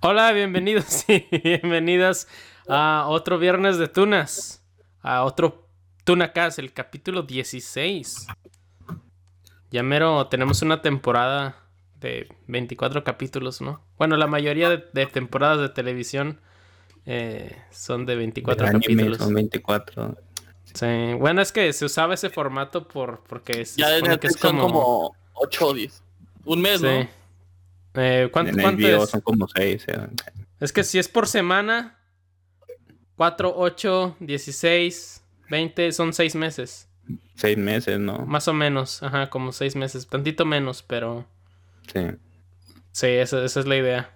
Hola, bienvenidos y bienvenidas a otro viernes de tunas. A otro Tunacast, el capítulo 16. Ya mero tenemos una temporada de 24 capítulos, ¿no? Bueno, la mayoría de, temporadas de televisión eh, son de 24 capítulos. Son 24. Sí, bueno, es que se usaba ese formato por porque es, ya que son como... 8 o 10. Un mes, ¿no? Eh, ¿Cuánto, cuánto es? Son como 6. Es que si es por semana, 4, 8, 16, 20, son 6 meses. 6 meses, ¿no? Más o menos, ajá, como 6 meses. Tantito menos, pero... Sí. Sí, esa, esa es la idea.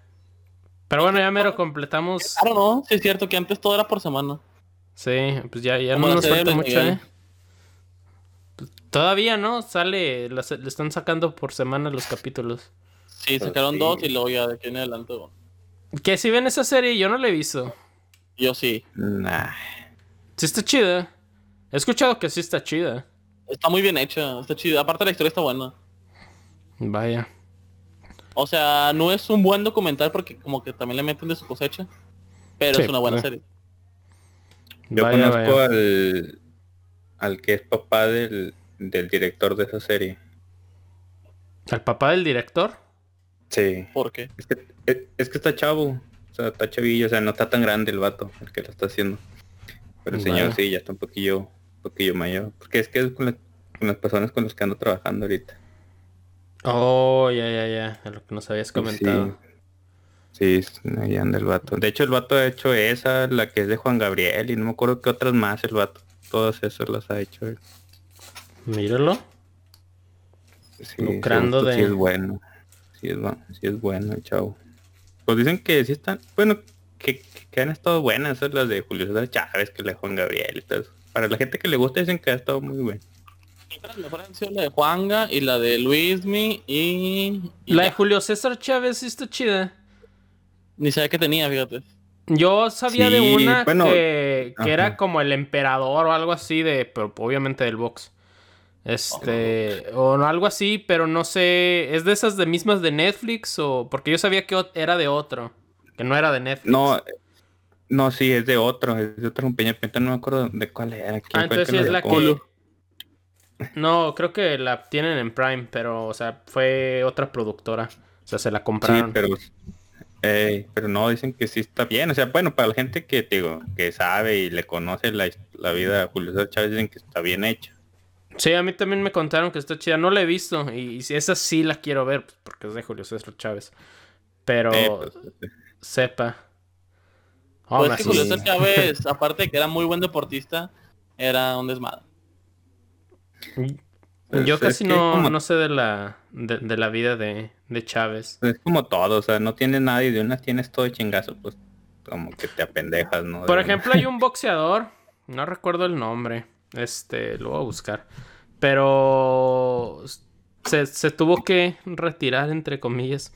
Pero bueno, ya mero completamos. Claro, no, sí es cierto que antes todo era por semana. Sí, pues ya, ya no nos falta mucho, ¿eh? Todavía, ¿no? Sale, le están sacando por semana los capítulos. Sí, sacaron dos y luego ya de aquí en adelante. Que si ven esa serie, yo no la he visto. Yo sí. Nah. Sí está chida. He escuchado que sí está chida. Está muy bien hecha, está chida. Aparte la historia está buena. Vaya. O sea, no es un buen documental porque como que también le meten de su cosecha. Pero es una buena serie. Yo conozco al al que es papá del, del director de esa serie. ¿Al papá del director? Sí. ¿Por qué? Es que, es, que está chavo. O sea, está chavillo. O sea, no está tan grande el vato, el que lo está haciendo. Pero el señor sí, ya está un poquillo, un poquillo mayor. Porque es que es con, las personas con las que ando trabajando ahorita. Oh, ya, ya, ya. A lo que nos habías comentado. Sí, sí ahí anda el vato. De hecho, el vato ha hecho esa, la que es de Juan Gabriel, y no me acuerdo qué otras más el vato. Todas esas las ha hecho él. Míralo. Sí, Lucrando de... Sí es bueno sí es, sí es bueno el chavo. Pues dicen que sí están, bueno, que, que, han estado buenas esas las de Julio César Chávez, que la de Juan Gabriel y todo Para la gente que le gusta dicen que ha estado muy bueno. la de Juanga y la de Luismi y... la de Julio César Chávez sí está chida. Ni sabía que tenía, fíjate. Yo sabía de una que, que era como el emperador o algo así de, pero obviamente del box. Este, o algo así, pero no sé, ¿es de esas de mismas de Netflix o porque yo sabía que era de otro, que no era de Netflix? No, no, sí, es de otro, es de otra compañía, pero no me acuerdo de cuál era. Ah, entonces sí es la que... No, creo que la tienen en Prime, pero, o sea, fue otra productora. O sea, se la compraron. Sí, pero, pero no, dicen que sí está bien. O sea, bueno, para la gente que, digo, que sabe y le conoce la, la vida de Julio César Chávez, dicen que está bien hecha. Sí, a mí también me contaron que está chida. No la he visto y, si esa sí la quiero ver pues, porque es de Julio César Chávez. Pero pues, sepa. Oh, pues que Julio César Chávez, aparte de que era muy buen deportista, era un desmadre. Pues Yo casi no, no sé de la, de, la vida de, de, Chávez. Es como todo, o sea, no tienes nadie de una tienes todo chingazo, pues como que te apendejas, ¿no? Por ejemplo, hay un boxeador, no recuerdo el nombre, este, lo voy a buscar. Pero se, tuvo que retirar, entre comillas.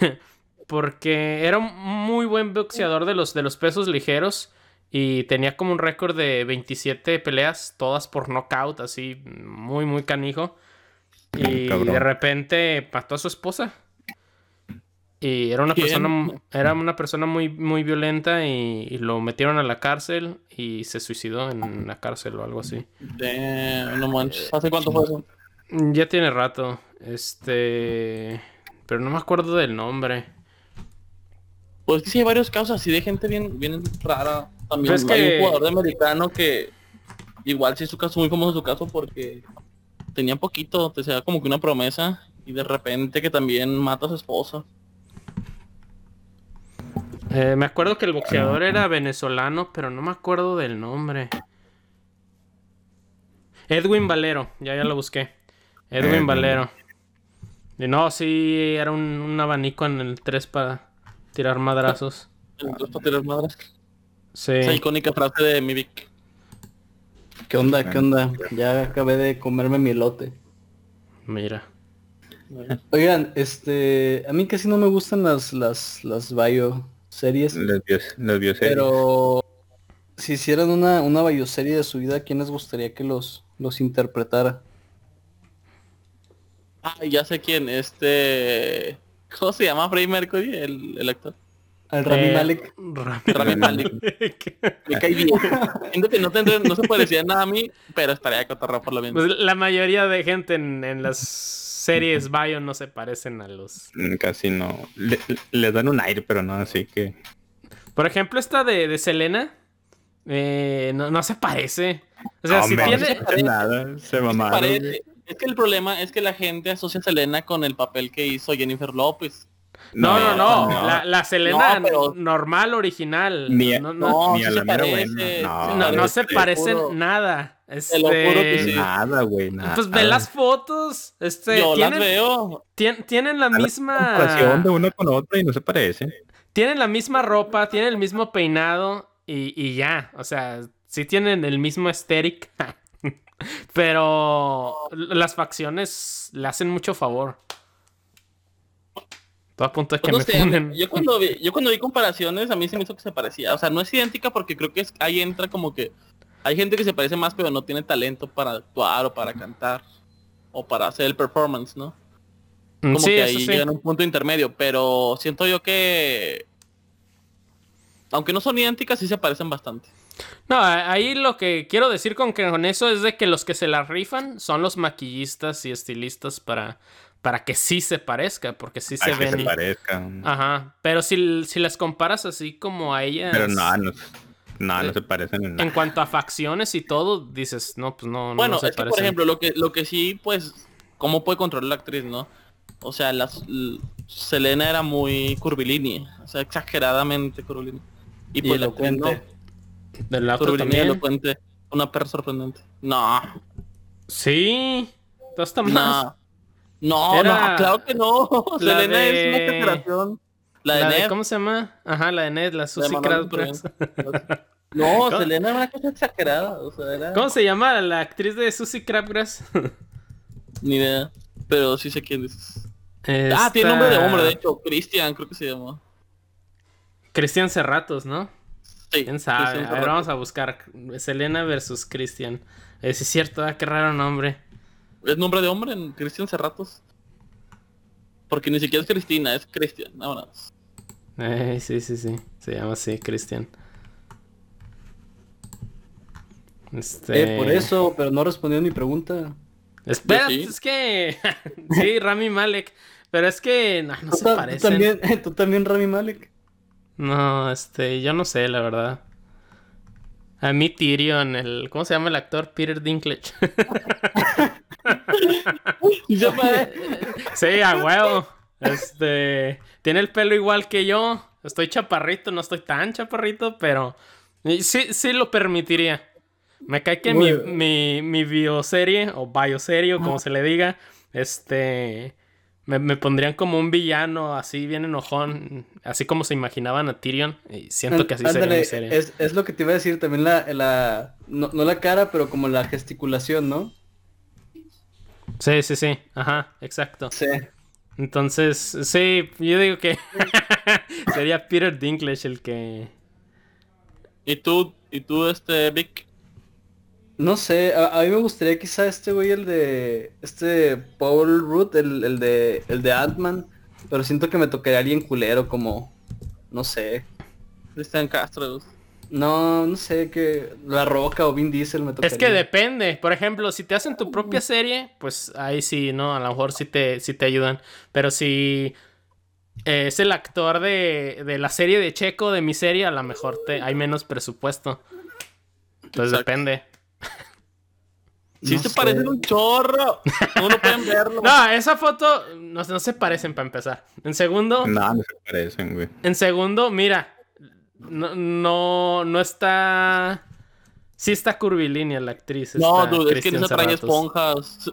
porque era un muy buen boxeador de los, de los pesos ligeros. Y tenía como un récord de 27 peleas, todas por knockout, así, muy, muy canijo. Y de repente mató a su esposa. Y era una persona, era una persona muy, muy violenta y, lo metieron a la cárcel y se suicidó en la cárcel o algo así. no manches. ¿Hace cuánto fue eso? Ya tiene rato. Este. Pero no me acuerdo del nombre. Pues sí hay varios casos así de gente bien, bien rara. También pues hay un jugador de americano que igual sí es su caso muy famoso su caso porque tenía poquito, te sea como que una promesa y de repente que también mata a su esposa. Eh, me acuerdo que el boxeador era venezolano, pero no me acuerdo del nombre. Edwin Valero, ya ya lo busqué. Edwin Valero. Y no, sí, era un, abanico en el 3 para tirar madrazos. ¿El 3 para tirar madrazos? Sí. Esa icónica frase de mi Vic. ¿Qué onda? ¿Qué onda? Ya acabé de comerme mi elote. Mira. Oigan, este, a mí casi no me gustan las las las bio series. Las, bioseries. Pero si hicieran una, una bioserie de su vida, ¿quién les gustaría que los, los interpretara? Ah, ya sé quién, este... ¿Cómo se llama Freddie Mercury, el, el actor? Al Rami eh, Malek. Rami, Malek. Me cae bien. Que no, no se parecía nada a mí, pero estaría de cotorra por lo menos. Pues la mayoría de gente en, las series Bio no se parecen a los... Mm, casi no. Le, dan un aire, pero no, así que... Por ejemplo, esta de, de Selena. Eh, no, no se parece. O sea, si tiene... Se nada, se mamaron. Es que el problema es que la gente asocia a Selena con el papel que hizo Jennifer López. No, no, no. La, la, Selena normal, original. no, no, ni a la no, no, se parecen nada. Este... lo juro que sí. Nada, güey, nada. Pues ve las fotos. Este, Yo tienen, las veo. tienen la misma... de una con otra y no se parece. Tienen la misma ropa, tienen el mismo peinado y, y ya. O sea, sí tienen el mismo aesthetic. Pero las facciones le hacen mucho favor. Todo a punto de que me Yo cuando, vi, yo cuando vi comparaciones, a mí se me hizo que se parecía. O sea, no es idéntica porque creo que es, ahí entra como que hay gente que se parece más pero no tiene talento para actuar o para cantar o para hacer el performance, ¿no? Mm, como que ahí llega un punto intermedio, pero siento yo que aunque no son idénticas, sí se parecen bastante. No, ahí lo que quiero decir con, que con eso es de que los que se la rifan son los maquillistas y estilistas para, para que sí se parezca, porque sí se ven. Que se parezcan. Ajá. Pero si, si las comparas así como a ellas. Pero no, no, no, no se parecen en nada. En cuanto a facciones y todo, dices, no, pues no, bueno, no se es que, por ejemplo, lo que, lo que sí, pues, ¿cómo puede controlar la actriz, no? O sea, las, Selena era muy curvilínea, o sea, exageradamente curvilínea. Y pues lo cuento. Del lado también. Elocuente. Una perra sorprendente. No. Sí. Hasta más. No. No, no, claro que no. Selena es una exageración. La de, Ned. ¿Cómo se llama? Ajá, la de Ned, la Susie Crabgrass. no, Selena era una cosa exagerada. O sea, era... ¿Cómo se llama la actriz de Susie Crabgrass? Ni idea. Pero sí sé quién es. Ah, tiene nombre de hombre, de hecho. Christian, creo que se llama. Cristian Cerratos, ¿no? Sí. ¿Quién sabe? A ver, vamos a buscar. Selena versus Cristian. Es cierto, ah, qué raro nombre. ¿Es nombre de hombre en Cristian Cerratos? Porque ni siquiera es Cristina, es Cristian, nada Eh, sí, sí, sí. Se llama así, Cristian. Este... Eh, por eso, pero no respondió mi pregunta. Espera, es que... sí, Rami Malek. Pero es que no, no se parece. ¿tú también, ¿Tú también, Rami Malek? No, este, yo no sé, la verdad. A mí Tyrion, el... ¿Cómo se llama el actor? Peter Dinklage. sí, a huevo. Este. Tiene el pelo igual que yo. Estoy chaparrito, no estoy tan chaparrito, pero. Sí, sí lo permitiría. Me cae que mi, mi, mi bioserie, o bioserie, o como se le diga, este. Me, pondrían como un villano así bien enojón, así como se imaginaban a Tyrion. Y siento que así sería mi serie. Es, es, lo que te iba a decir también la, la no, no, la cara, pero como la gesticulación, ¿no? Sí, sí, sí. Ajá, exacto. Sí. Entonces, sí, yo digo que sería Peter Dinklage el que... ¿Y tú, y tú este, Vic? No sé, a, mí me gustaría quizá este güey, el de... Este Paul Root, el, el de, el de Ant-Man. Pero siento que me tocaría alguien culero como... No sé. Cristian Castro. No, no sé, que La Roca o Vin Diesel me tocaría. Es que depende. Por ejemplo, si te hacen tu propia serie, pues ahí sí, ¿no? A lo mejor sí te, sí te ayudan. Pero si eh, es el actor de, de, la serie de Checo, de mi serie, a lo mejor te, hay menos presupuesto. Entonces depende. Sí se parecen un chorro. No lo pueden verlo. no, esa foto no, no se parecen para empezar. En segundo. No, no se parecen, güey. En segundo, mira, no, no, no está. Sí está curvilínea la actriz. No, dude, es que no trae esponjas.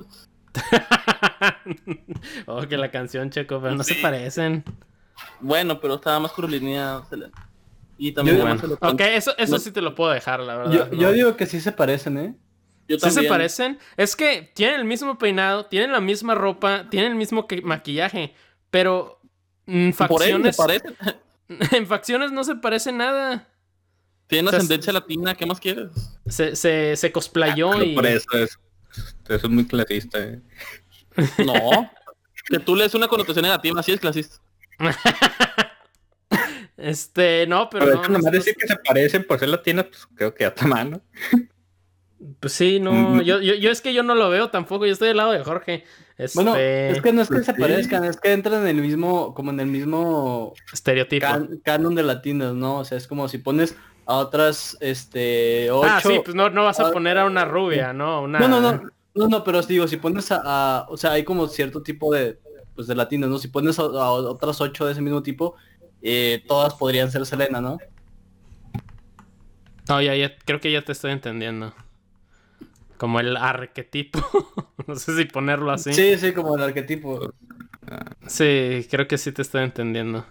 oh, que la canción, Checo, pero no se parecen. Bueno, pero estaba más curvilínea. Y también bueno. Ok, eso, eso sí te lo puedo dejar, la verdad. Yo, digo que sí se parecen, ¿eh? Yo sí se parecen. Es que tienen el mismo peinado, tienen la misma ropa, tienen el mismo maquillaje, pero mm, facciones. Por parecen. en facciones no se parece nada. Tiene ascendencia latina, ¿qué más quieres? Se, se, se cosplayó ah, y. Por eso es. Eso es muy clasista, eh. No. que tú lees una connotación negativa, así es clasista. Este, no, pero, pero no. Nomás decir que se parecen por ser latinos, pues creo que a tu mano. Pues sí, no, mm. yo, yo, yo, es que yo no lo veo tampoco, yo estoy del lado de Jorge. Este... Bueno, es que no es que se parezcan, es que entran en el mismo, como en el mismo estereotipo. canon de latinos, ¿no? O sea, es como si pones a otras, este, ocho... Ah, sí, pues no, no vas a poner a una rubia, ¿no? Una... No, no, no, no, no, pero digo, si pones a, o sea, hay como cierto tipo de, pues de latinos, ¿no? Si pones a, otras ocho de ese mismo tipo, eh, todas podrían ser Selena, ¿no? No, ya, ya, creo que ya te estoy entendiendo. Como el arquetipo. no sé si ponerlo así. Sí, sí, como el arquetipo. Sí, creo que sí te estoy entendiendo.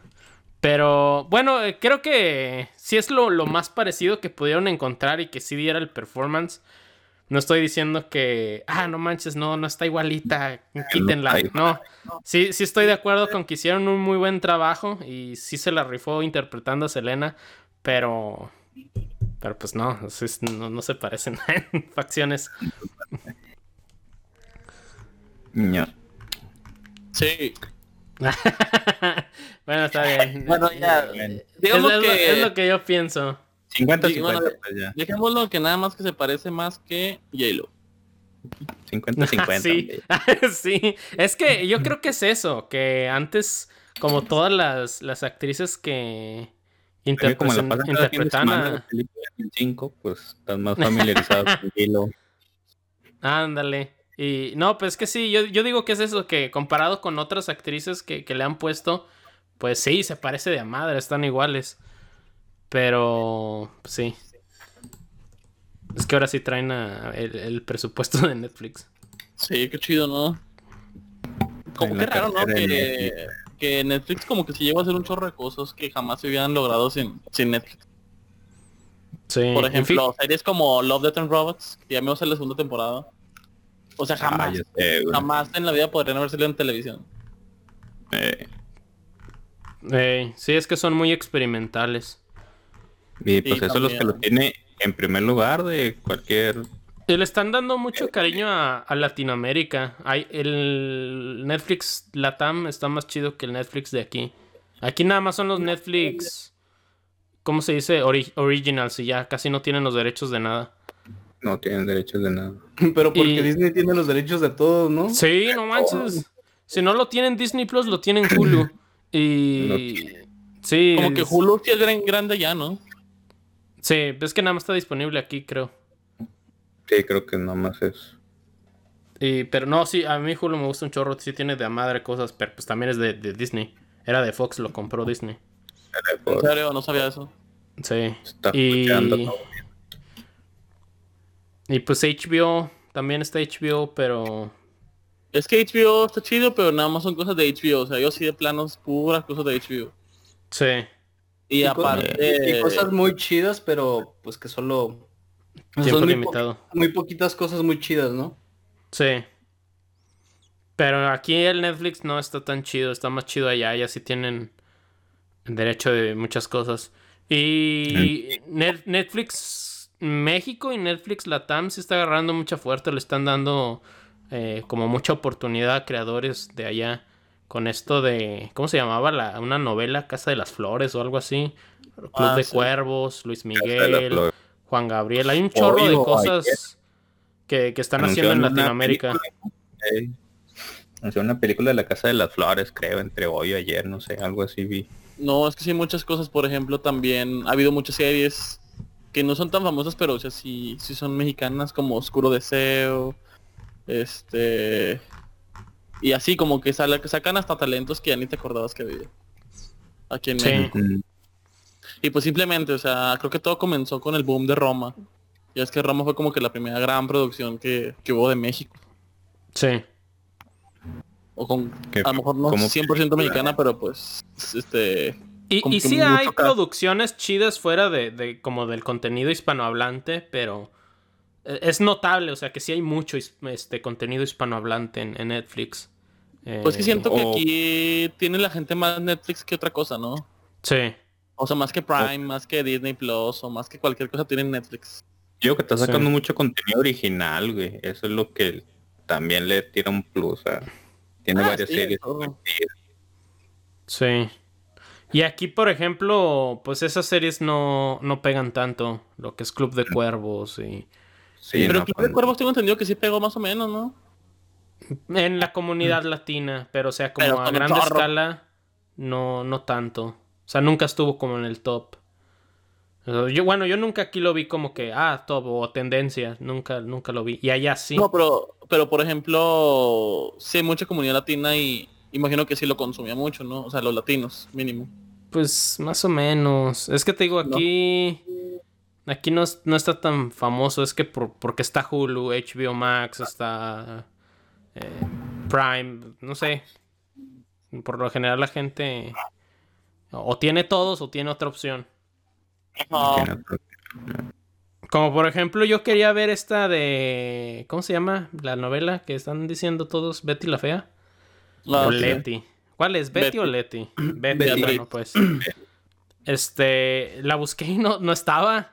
Pero bueno, eh, creo que sí es lo, lo, más parecido que pudieron encontrar y que sí diera el performance. No estoy diciendo que, ah, no manches, no, no está igualita, quítenla. No, sí, sí estoy de acuerdo con que hicieron un muy buen trabajo y sí se la rifó interpretando a Selena, pero, pero pues no, no, no se parecen en facciones. No. Sí. bueno, está bien. bueno, ya. Digamos que... es lo que yo pienso. 50-50. Pues dejémoslo que nada más que se parece más que J-Lo. 50-50. sí. sí, es que yo creo que es eso, que antes, como todas las, las actrices que interpretan a... 5, pues están más familiarizados con J-Lo. Ándale. Y no, pues que sí, yo, yo, digo que es eso, que comparado con otras actrices que, que le han puesto, pues sí, se parece de a madre, están iguales. Pero, sí. Es que ahora sí traen el, presupuesto de Netflix. Sí, qué chido, ¿no? Como que raro, ¿no? Que, Netflix como que se lleva a hacer un chorro de cosas que jamás se hubieran logrado sin, sin Netflix. Sí. Por ejemplo, series como Love, Death and Robots, que ya me va a hacer la segunda temporada. O sea, ah, jamás, jamás en la vida podrían haber salido en televisión. Eh. sí, es que son muy experimentales. Y pues eso es lo que lo tiene en primer lugar de cualquier... Le están dando mucho cariño a, Latinoamérica. Hay, el Netflix Latam está más chido que el Netflix de aquí. Aquí nada más son los Netflix... ¿Cómo se dice? originals y ya casi no tienen los derechos de nada. No tienen derechos de nada. Pero porque Disney tiene los derechos de todo, ¿no? Sí, no manches. Si no lo tienen Disney Plus, lo tienen Hulu. Y... Sí. Como que Hulu sí es grande ya, ¿no? Sí, es que nada más está disponible aquí, creo. Sí, creo que nada más es. Y, pero no, sí, a mí Hulu me gusta un chorro, sí tiene de madre cosas, pero pues también es de, Disney. Era de Fox, lo compró Disney. ¿En serio? No sabía eso. Sí. y... y pues HBO, también está HBO, pero... Es que HBO está chido, pero nada más son cosas de HBO. O sea, yo sí de planos puras cosas de HBO. Sí. Y, aparte... cosas muy chidas, pero pues que solo... son limitado. muy poquitas cosas muy chidas, ¿no? Sí. Pero aquí el Netflix no está tan chido, está más chido allá, ya sí tienen derecho de muchas cosas. Y Netflix México y Netflix Latam se está agarrando mucha fuerte, le están dando eh, como mucha oportunidad a creadores de allá con esto de, ¿cómo se llamaba? La, una novela, Casa de las Flores o algo así. Club ah, de Cuervos, Luis Miguel, Juan Gabriel. Hay un chorro de cosas que, están haciendo en Latinoamérica. Película, una película de la Casa de las Flores, creo, entre hoy y ayer, no sé, algo así vi. No, es que sí, muchas cosas, por ejemplo, también ha habido muchas series que no son tan famosas, pero o sea, sí, sí son mexicanas, como Oscuro Deseo, este... Y así como que, sale, que sacan hasta talentos que ya ni te acordabas que había. Aquí en México. Y pues simplemente, o sea, creo que todo comenzó con el boom de Roma. Y es que Roma fue como que la primera gran producción que, hubo de México. Sí. O con, a lo mejor no 100% mexicana, pero pues, este... Y, y sí hay producciones chidas fuera de, de, como del contenido hispanohablante, pero e, es notable, o sea que sí hay mucho este contenido hispanohablante en, Netflix. Pues que siento que aquí tiene la gente más Netflix que otra cosa, ¿no? Sí. O sea, más que Prime, más que Disney Plus o más que cualquier cosa tiene Netflix. Yo que está sacando mucho contenido original, güey. Eso es lo que también le tira un plus. tiene ah, varias series. Sí. Y aquí, por ejemplo, pues esas series no, no pegan tanto. Lo que es Club de Cuervos y... Sí, pero Club de Cuervos tengo entendido que sí pegó más o menos, ¿no? En la comunidad latina, pero o sea, como a gran escala, no, no tanto. O sea, nunca estuvo como en el top. Yo, bueno, yo nunca aquí lo vi como que, ah, top o tendencia. Nunca, nunca lo vi. Y allá sí. No, pero, pero por ejemplo, sí hay mucha comunidad latina y imagino que sí lo consumía mucho, ¿no? O sea, los latinos, mínimo. Pues más o menos. Es que te digo, aquí... Aquí no, no, está tan famoso. Es que por, porque está Hulu, HBO Max, está eh, Prime, no sé. Por lo general la gente o tiene todos o tiene otra opción. Como por ejemplo yo quería ver esta de... ¿Cómo se llama? La novela que están diciendo todos, Betty la Fea. o Letty. ¿Cuál es? ¿Betty, o Letty? Betty, bueno, pues. Este, la busqué y no, no estaba.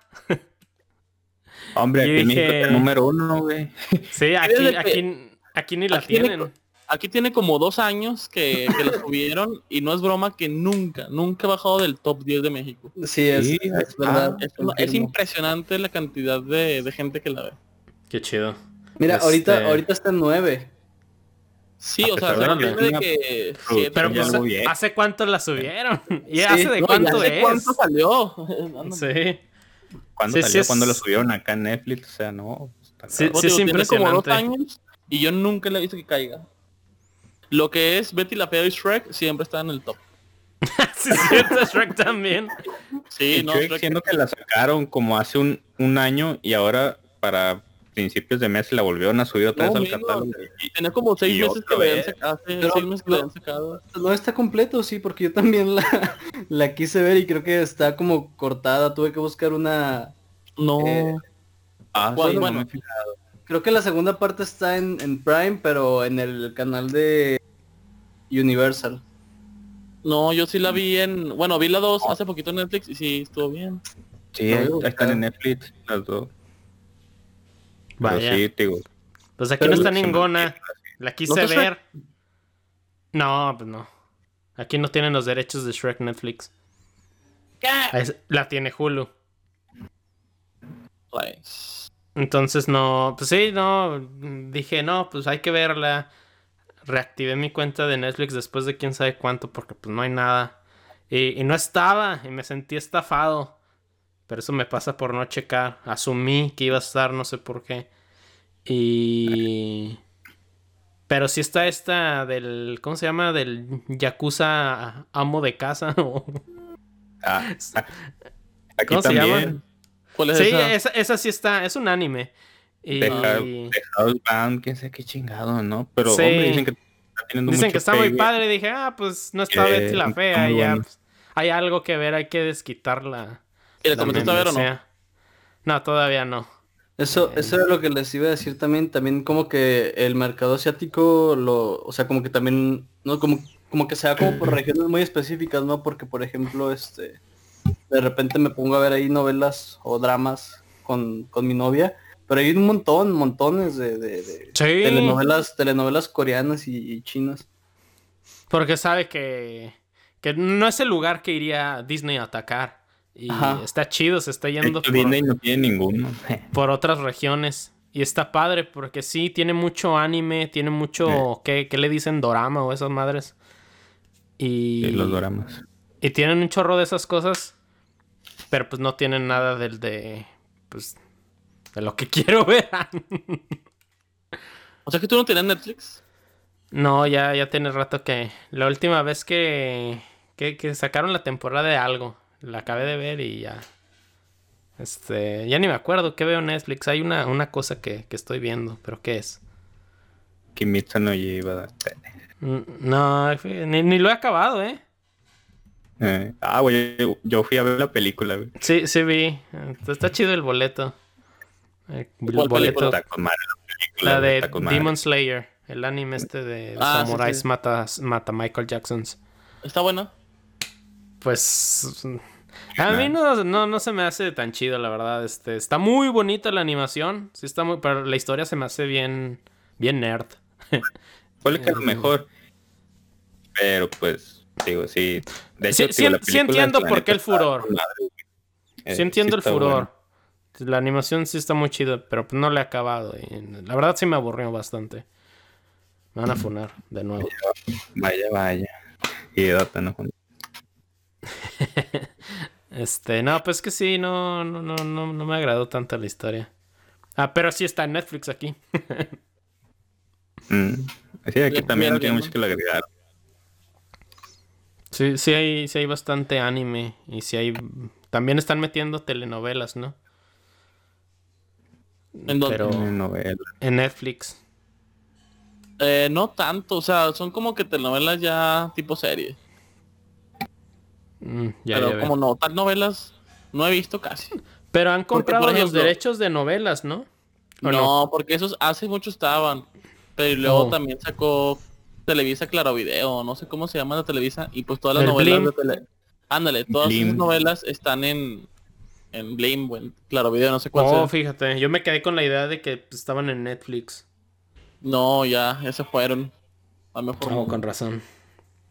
Hombre, aquí dije... el número uno, güey. Sí, aquí, aquí, Aquí ni la tienen. Aquí tiene como dos años que, que la subieron y no es broma que nunca, nunca ha bajado del top 10 de México. Sí, es, verdad. Es, impresionante la cantidad de, gente que la ve. Qué chido. Mira, ahorita, este ahorita está en 9. Sí, o sea, de que... pero pues, ¿hace cuánto la subieron? ¿Y hace de cuánto es? ¿Cuánto salió? sí. ¿Cuándo salió? cuando lo subieron acá en Netflix? O sea, no. Sí, sí, es impresionante. como dos años y yo nunca le he visto que caiga. Lo que es Betty la Fea y Shrek siempre está en el top. sí, cierto, Shrek también. Sí, no, Shrek, siendo que la sacaron como hace un, un, año y ahora para principios de mes la volvieron a subir otra vez al catálogo. Tiene como seis meses que meses que no, sacado. No está completo, sí, porque yo también la, la quise ver y creo que está como cortada. Tuve que buscar una... No. Eh, ah, bueno, bueno, Creo que la segunda parte está en, Prime, pero en el canal de Universal. No, yo sí la vi en... Bueno, vi la dos hace poquito en Netflix y sí, estuvo bien. Sí, están en Netflix las dos. Vaya. Sí, digo. Pues aquí no está ninguna. La quise ver. No, pues no. Aquí no tienen los derechos de Shrek Netflix. ¿Qué? La tiene Hulu. Pues... Entonces no, pues sí, no, dije, no, pues hay que verla. Reactivé mi cuenta de Netflix después de quién sabe cuánto, porque pues no hay nada. Y, no estaba, y me sentí estafado. Pero eso me pasa por no checar. Asumí que iba a estar, no sé por qué. Y... Pero si está esta del... ¿Cómo se llama? Del Yakuza amo de casa. ah, aquí ¿Cómo también. se llama? Sí, esa? Esa, sí está, es un anime. Y... Dejados Band, quién sé qué chingado, ¿no? Pero hombre, dicen que está teniendo Dicen que está muy padre. Dije, ah, pues no está Betty la fea. Ya, pues, hay algo que ver, hay que desquitarla. ¿Y le comentaste a ver o no? No, todavía no. Eso, eso es lo que les iba a decir también, también como que el mercado asiático lo, o sea, como que también, no, como, como que sea como por regiones muy específicas, ¿no? Porque por ejemplo, este, de repente me pongo a ver ahí novelas o dramas con, con mi novia. Pero hay un montón, montones de, de, telenovelas, telenovelas coreanas y, chinas. Porque sabe que, que no es el lugar que iría Disney a atacar. Y está chido, se está yendo por, Disney no tiene ninguno. por otras regiones. Y está padre porque sí, tiene mucho anime, tiene mucho... ¿qué, ¿Qué, le dicen? Dorama o esas madres. Y... los doramas. Y tienen un chorro de esas cosas pero pues no tienen nada del de. Pues. De lo que quiero ver. o sea que tú no tienes Netflix. No, ya, ya tiene rato que. La última vez que, que, que. sacaron la temporada de algo. La acabé de ver y ya. Este. Ya ni me acuerdo qué veo en Netflix. Hay una, una cosa que, que estoy viendo, pero ¿qué es? Kimitsu no lleva. No, ni, ni lo he acabado, ¿eh? Eh, ah, güey, yo fui a ver la película, güey. Sí, sí vi. Está chido el boleto. El, boleto. la, de Demon Slayer, el anime este de ah, Samurais Mata, mata Michael Jacksons. ¿Está bueno? Pues a mí no, no, se me hace tan chido, la verdad. Este, está muy bonita la animación. Sí está muy, pero la historia se me hace bien, bien nerd. Fue que lo eh, mejor. Pero pues Digo, sí. De hecho, sí, entiendo por qué el furor. sí entiendo el furor. La animación sí está muy chida, pero no le he acabado. la verdad sí me aburrió bastante. Me van a funar de nuevo. Vaya, vaya. Y no Este, no, pues que sí, no, no, no, no, no me agradó tanto la historia. Ah, pero sí está en Netflix aquí. mm. Sí, aquí también tiene mucho que le agregar. Sí, sí hay, sí hay bastante anime. Y sí hay. También están metiendo telenovelas, ¿no? ¿En dónde? Pero en Netflix. Eh, no tanto, o sea, son como que telenovelas ya tipo serie. Mm, pero como no, tal novelas no he visto casi. Pero han comprado los derechos de novelas, ¿no? No, porque esos hace mucho estaban. Pero luego oh. también sacó Televisa Claro Video, no sé cómo se llama la Televisa, y pues todas las novelas de tele... Ándale, todas las novelas están en en Blim o en Claro Video, no sé cuál Oh, fíjate, yo me quedé con la idea de que estaban en Netflix. No, ya, ya se fueron. A lo mejor. Oh, con razón.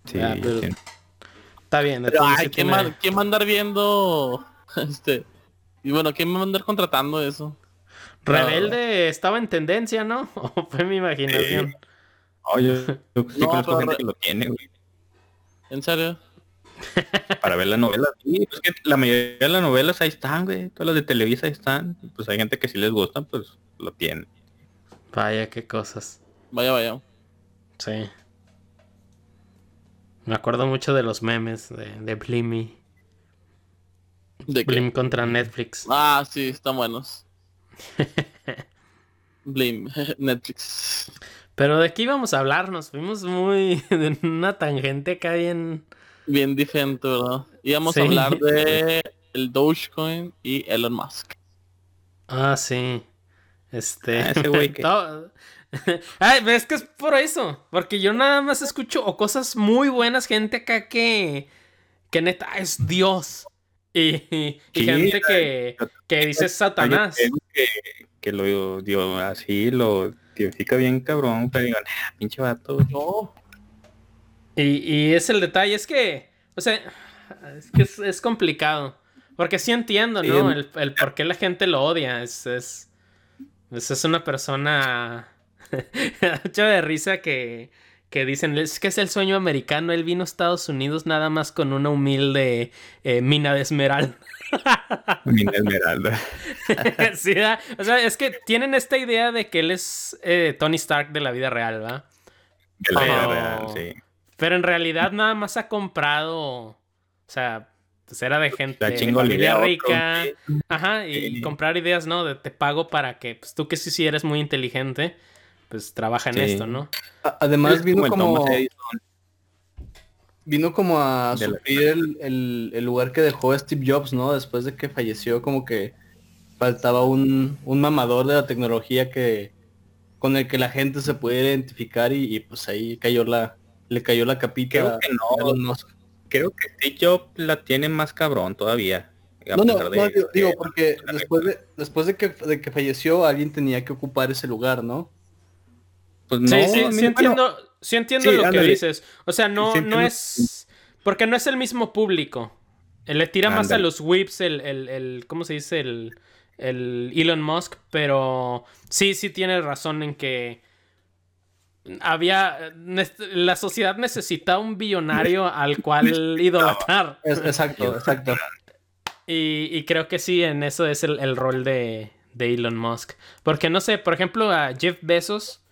Sí, Está bien. Pero, ¿quién, va, a andar viendo? Este. Y bueno, ¿quién va a andar contratando eso? Rebelde estaba en tendencia, ¿no? ¿O fue mi imaginación? Oye, yo, sí conozco gente que lo tiene, güey. ¿En serio? Para ver las novelas. Sí, pues que la mayoría de las novelas ahí están, güey. Todas las de Televisa ahí están. Pues hay gente que si les gusta, pues lo tiene. Vaya, qué cosas. Vaya, vaya. Sí. Me acuerdo mucho de los memes de, de Blimmy. ¿De Blim contra Netflix. Ah, sí, están buenos. Blim, Netflix. Pero de qué íbamos a hablar, nos fuimos muy de una tangente acá bien... Bien diferente, ¿verdad? Íbamos a hablar de el Dogecoin y Elon Musk. Ah, sí. Este. Ah, ese güey que. Ay, es que es por eso. Porque yo nada más escucho o cosas muy buenas, gente acá que. Que neta es Dios. Y, gente que, que dice Satanás. Que, que lo dio así, lo tipifica bien cabrón, pero digo, pinche vato. No. Y, y es el detalle, es que. O sea, es que es, complicado. Porque sí entiendo, ¿no? El, el, por qué la gente lo odia. Es, es, es una persona. Mucho de risa que, que dicen, es que es el sueño americano. Él vino a Estados Unidos nada más con una humilde eh, mina de esmeralda. mina de esmeralda. sí, o sea, es que tienen esta idea de que él es eh, Tony Stark de la vida real, ¿va? De la vida real, sí. Pero en realidad nada más ha comprado. O sea, pues era de gente de familia rica. Ajá, y comprar ideas, ¿no? De te pago para que, pues tú que sí, sí eres muy inteligente, pues trabaja en esto, ¿no? Además vino como... Vino como a suplir el, lugar que dejó Steve Jobs, ¿no? Después de que falleció, como que faltaba un, un mamador de la tecnología que con el que la gente se pudiera identificar y, pues ahí cayó la le cayó la capita creo que no, creo que Steve la tiene más cabrón todavía. No, no, no, digo, porque después de, después de que, de que falleció alguien tenía que ocupar ese lugar, ¿no? Pues no, sí, sí, sí entiendo, sí entiendo lo que dices. O sea, no, no es. Porque no es el mismo público. Le tira más a los whips el, el, el, ¿cómo se dice? El, el Elon Musk, pero sí, sí tiene razón en que había la sociedad necesita un billonario al cual idolatrar. Exacto, exacto. Y, creo que sí, en eso es el, rol de, Elon Musk. Porque no sé, por ejemplo, a Jeff Bezos,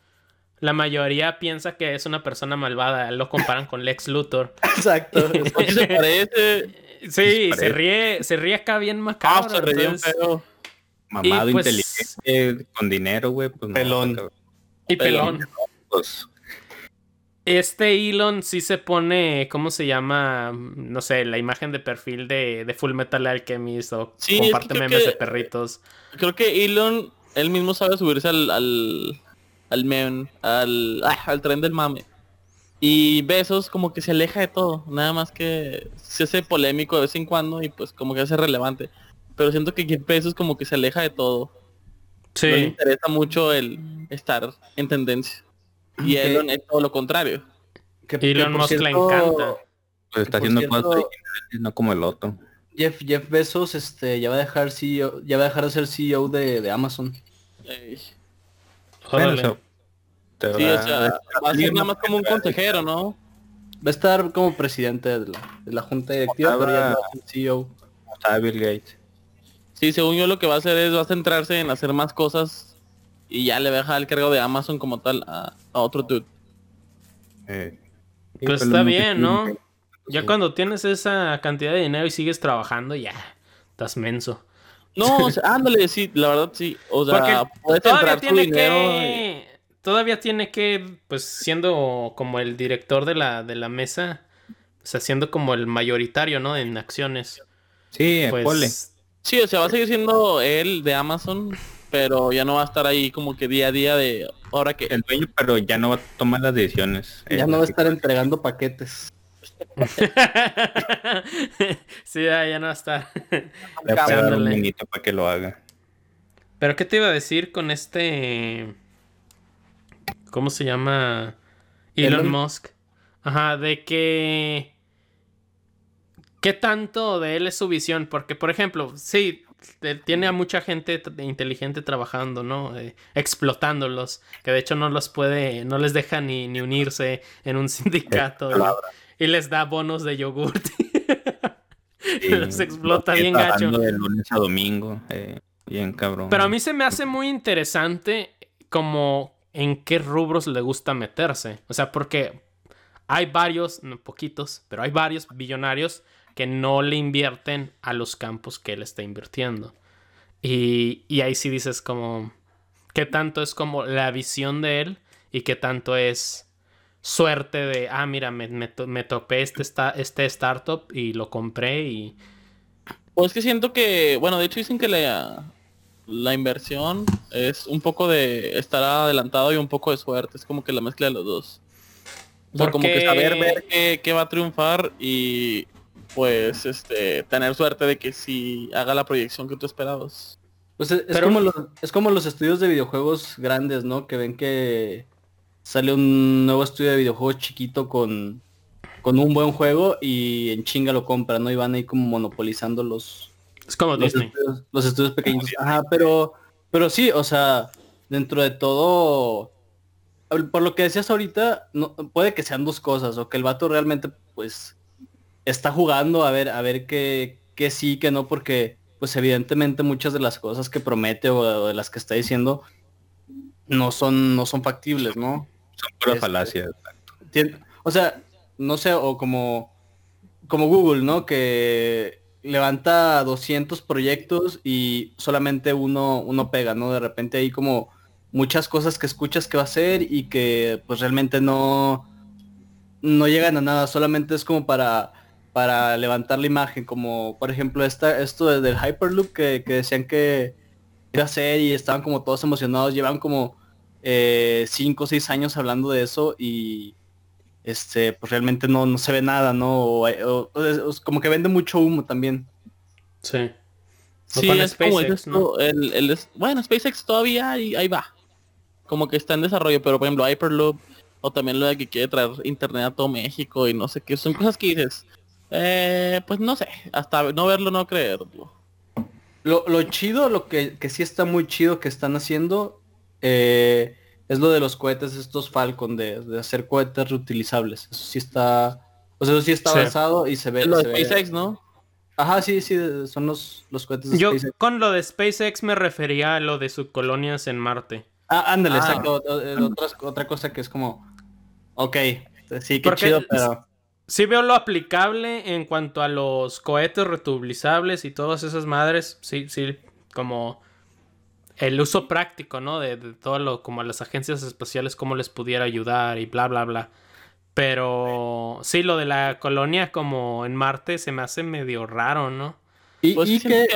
la mayoría piensa que es una persona malvada. Lo comparan con Lex Luthor. Exacto. se parece. Sí, se, ríe, se ríe acá bien macabro. Ah, se ríe Mamado, pues inteligente, con dinero, güey. Pues pelón. y pelón. Este Elon sí se pone, ¿cómo se llama? No sé, la imagen de perfil de, de Full Metal Alchemist o comparte memes de perritos. Creo que Elon, él mismo sabe subirse al, al, al meme, al, ah, al tren del mame. Y Besos como que se aleja de todo, nada más que se hace polémico de vez en cuando y pues como que hace relevante. Pero siento que Besos como que se aleja de todo. Sí. No le interesa mucho el estar en tendencia. Y Elon es todo lo contrario. Que, Elon Musk le encanta. Pues está haciendo cosas no como el otro. Jeff, Jeff Bezos este, ya va a dejar CEO, ya va a dejar de ser CEO de, de Amazon. Bueno, sí, o sea, va a ser nada más como un consejero, ¿no? Va a estar como presidente de la, de la junta directiva, pero ya no CEO. Bill Gates. Sí, según yo lo que va a hacer es va a centrarse en hacer más cosas y ya le va a dejar el cargo de Amazon como tal a, otro dude. Eh, pues está bien, ¿no? Ya cuando tienes esa cantidad de dinero y sigues trabajando, ya, estás menso. No, o sea, ándale, sí, la verdad sí. O sea, puedes todavía tiene que, todavía tiene que, pues siendo como el director de la, de la mesa, o sea, siendo como el mayoritario, ¿no? En acciones. Sí, pues, Sí, o sea, va a seguir siendo él de Amazon, pero ya no va a estar ahí como que día a día de ahora que el dueño, pero ya no va a tomar las decisiones. Ya no va a estar entregando paquetes. sí, ya, no está. Le dar un minito para que lo haga. Pero ¿qué te iba a decir con este... ¿Cómo se llama? Elon, Musk. Ajá, de que... ¿Qué tanto de él es su visión? Porque, por ejemplo, sí, tiene a mucha gente inteligente trabajando, ¿no? Eh, explotándolos, que de hecho no los puede, no les deja ni, ni unirse en un sindicato y les da bonos de yogurt. los explota bien gacho. De lunes a domingo, eh, bien cabrón. Pero a mí se me hace muy interesante como en qué rubros le gusta meterse. O sea, porque hay varios, no poquitos, pero hay varios billonarios que no le invierten a los campos que él está invirtiendo. Y, y ahí sí dices como, ¿qué tanto es como la visión de él y qué tanto es suerte de, ah, mira, me, me, topé este, este startup y lo compré y... Pues que siento que, bueno, de hecho dicen que la, la inversión es un poco de estar adelantado y un poco de suerte, es como que la mezcla de los dos. O como que saber ver qué, va a triunfar y pues este tener suerte de que si haga la proyección que tú esperabas. Pues es, como los, es como los estudios de videojuegos grandes, ¿no? Que ven que sale un nuevo estudio de videojuegos chiquito con, con un buen juego y en chinga lo compran, ¿no? Y van ahí como monopolizando los... Es como los Estudios, los estudios pequeños. Ajá, pero, pero sí, o sea, dentro de todo, por lo que decías ahorita, no, puede que sean dos cosas, o que el vato realmente, pues, está jugando a ver, a ver qué, qué sí, qué no, porque, pues, evidentemente muchas de las cosas que promete o de las que está diciendo no son, no son factibles, ¿no? Son pura falacia. O sea, no sé, o como, como Google, ¿no? Que levanta 200 proyectos y solamente uno, uno pega, ¿no? De repente hay como muchas cosas que escuchas que va a hacer y que pues realmente no, no llegan a nada, solamente es como para, para levantar la imagen, como por ejemplo esta, esto del Hyperloop que, que decían que iba a ser y estaban como todos emocionados, llevan como eh, cinco o seis años hablando de eso y este pues realmente no, no se ve nada, ¿no? como que vende mucho humo también. Sí. Sí, es como el, bueno, SpaceX todavía ahí, ahí, va. Como que está en desarrollo, pero por ejemplo Hyperloop o también lo de que quiere traer internet a todo México y no sé qué, son cosas que dices, eh, pues no sé, hasta no verlo no creerlo. Lo, lo chido, lo que, que sí está muy chido que están haciendo eh, es lo de los cohetes estos Falcon, de, hacer cohetes reutilizables. Eso sí está, o sea, eso sí está avanzado y se ve. Lo de SpaceX, ¿no? Ajas, sí, sí, son los, los cohetes de Yo con lo de SpaceX me refería a lo de sus colonias en Marte. Ah, ándale, ah. exacto. Otra, cosa que es como, ok, sí, qué chido, pero... Sí veo lo aplicable en cuanto a los cohetes reutilizables y todas esas madres. Sí, sí, como el uso práctico, ¿no? De, todo lo, como las agencias espaciales, cómo les pudiera ayudar y bla, bla, bla. Pero sí, lo de la colonia como en Marte se me hace medio raro, ¿no? Y, pues que,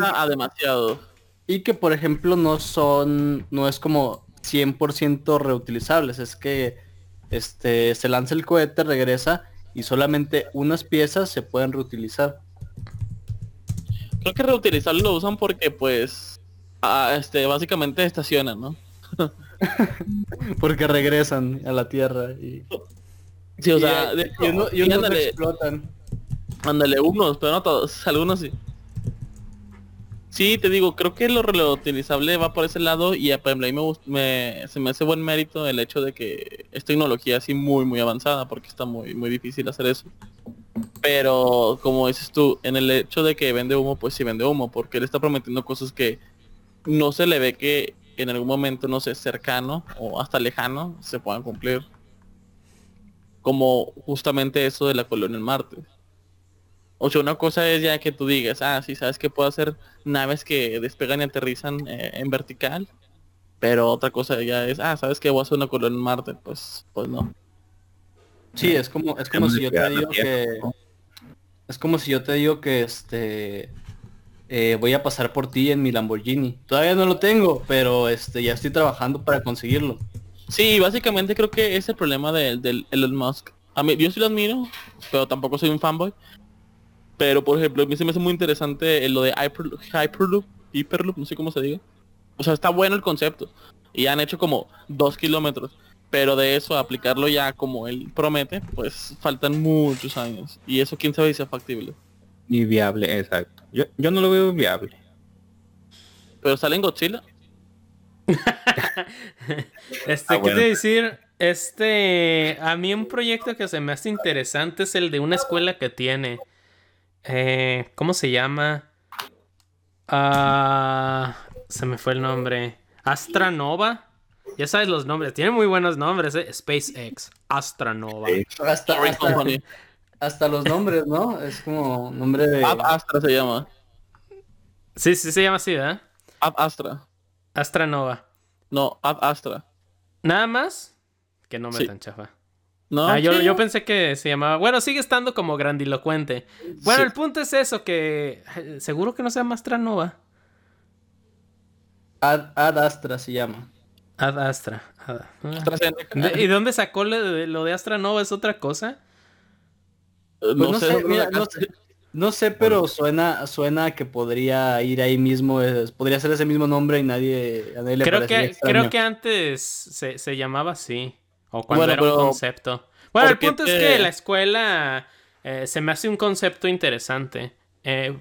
a demasiado. Y que, por ejemplo, no son, no es como 100% reutilizables, es que este se lanza el cohete, regresa y solamente unas piezas se pueden reutilizar. Creo que reutilizarlo lo usan porque pues este, básicamente estacionan, ¿no? Porque regresan a la Tierra y... Sí, o sea, y, uno, explotan. Ándale, unos, pero no todos, algunos sí. Sí, te digo, creo que lo reutilizable va por ese lado y a, mí me, se me hace buen mérito el hecho de que es tecnología así muy muy avanzada porque está muy muy difícil hacer eso. Pero como dices tú, en el hecho de que vende humo, pues sí vende humo porque él está prometiendo cosas que no se le ve que en algún momento, no sé, cercano o hasta lejano se puedan cumplir. Como justamente eso de la colonia en Marte. O sea, una cosa es ya que tú digas, ah, sí, sabes que puedo hacer naves que despegan y aterrizan eh, en vertical. Pero otra cosa ya es, ah, sabes que voy a hacer una colonia en Marte. Pues, pues no. Sí, es como, es como si yo te digo que. Es como si yo te digo que este. Eh, voy a pasar por ti en mi Lamborghini. Todavía no lo tengo, pero este ya estoy trabajando para conseguirlo. Sí, básicamente creo que es el problema del de Elon Musk. A mí, yo sí lo admiro, pero tampoco soy un fanboy. Pero, por ejemplo, a mí se me hace muy interesante lo de Hyperloop, Hyperloop, no sé cómo se diga. O sea, está bueno el concepto. Y han hecho como dos kilómetros. Pero de eso, aplicarlo ya como él promete, pues faltan muchos años. Y eso quién sabe si es factible. Y viable, exacto. Yo, yo no lo veo viable. Pero sale en Godzilla. este, ah, ¿qué decir? Este, a mí un proyecto que se me hace interesante es el de una escuela que tiene. Eh, ¿Cómo se llama? Ah, se me fue el nombre. Astranova. Ya sabes los nombres. Tiene muy buenos nombres, ¿eh? SpaceX. Astranova. Hasta, hasta, los nombres, ¿no? Es como nombre de... Astra se llama. Sí, sí se llama así, ¿verdad? Ab Astra. Astranova. No, Ab Astra. ¿Nada más? Que no me tan chafa. No, ah, yo, pensé que se llamaba. Bueno, sigue estando como grandilocuente. Bueno, el punto es eso, que seguro que no se llama Astranova. Ad, Ad Astra se llama. Ad Astra. ¿Y dónde sacó lo de, lo de Astranova? ¿Es otra cosa? Pues no, sé, no, sé, pero suena, suena que podría ir ahí mismo, podría ser ese mismo nombre y nadie, le creo que Creo que antes se, se llamaba así. O cuando era un concepto. Bueno, el punto es que la escuela eh, se me hace un concepto interesante. Eh,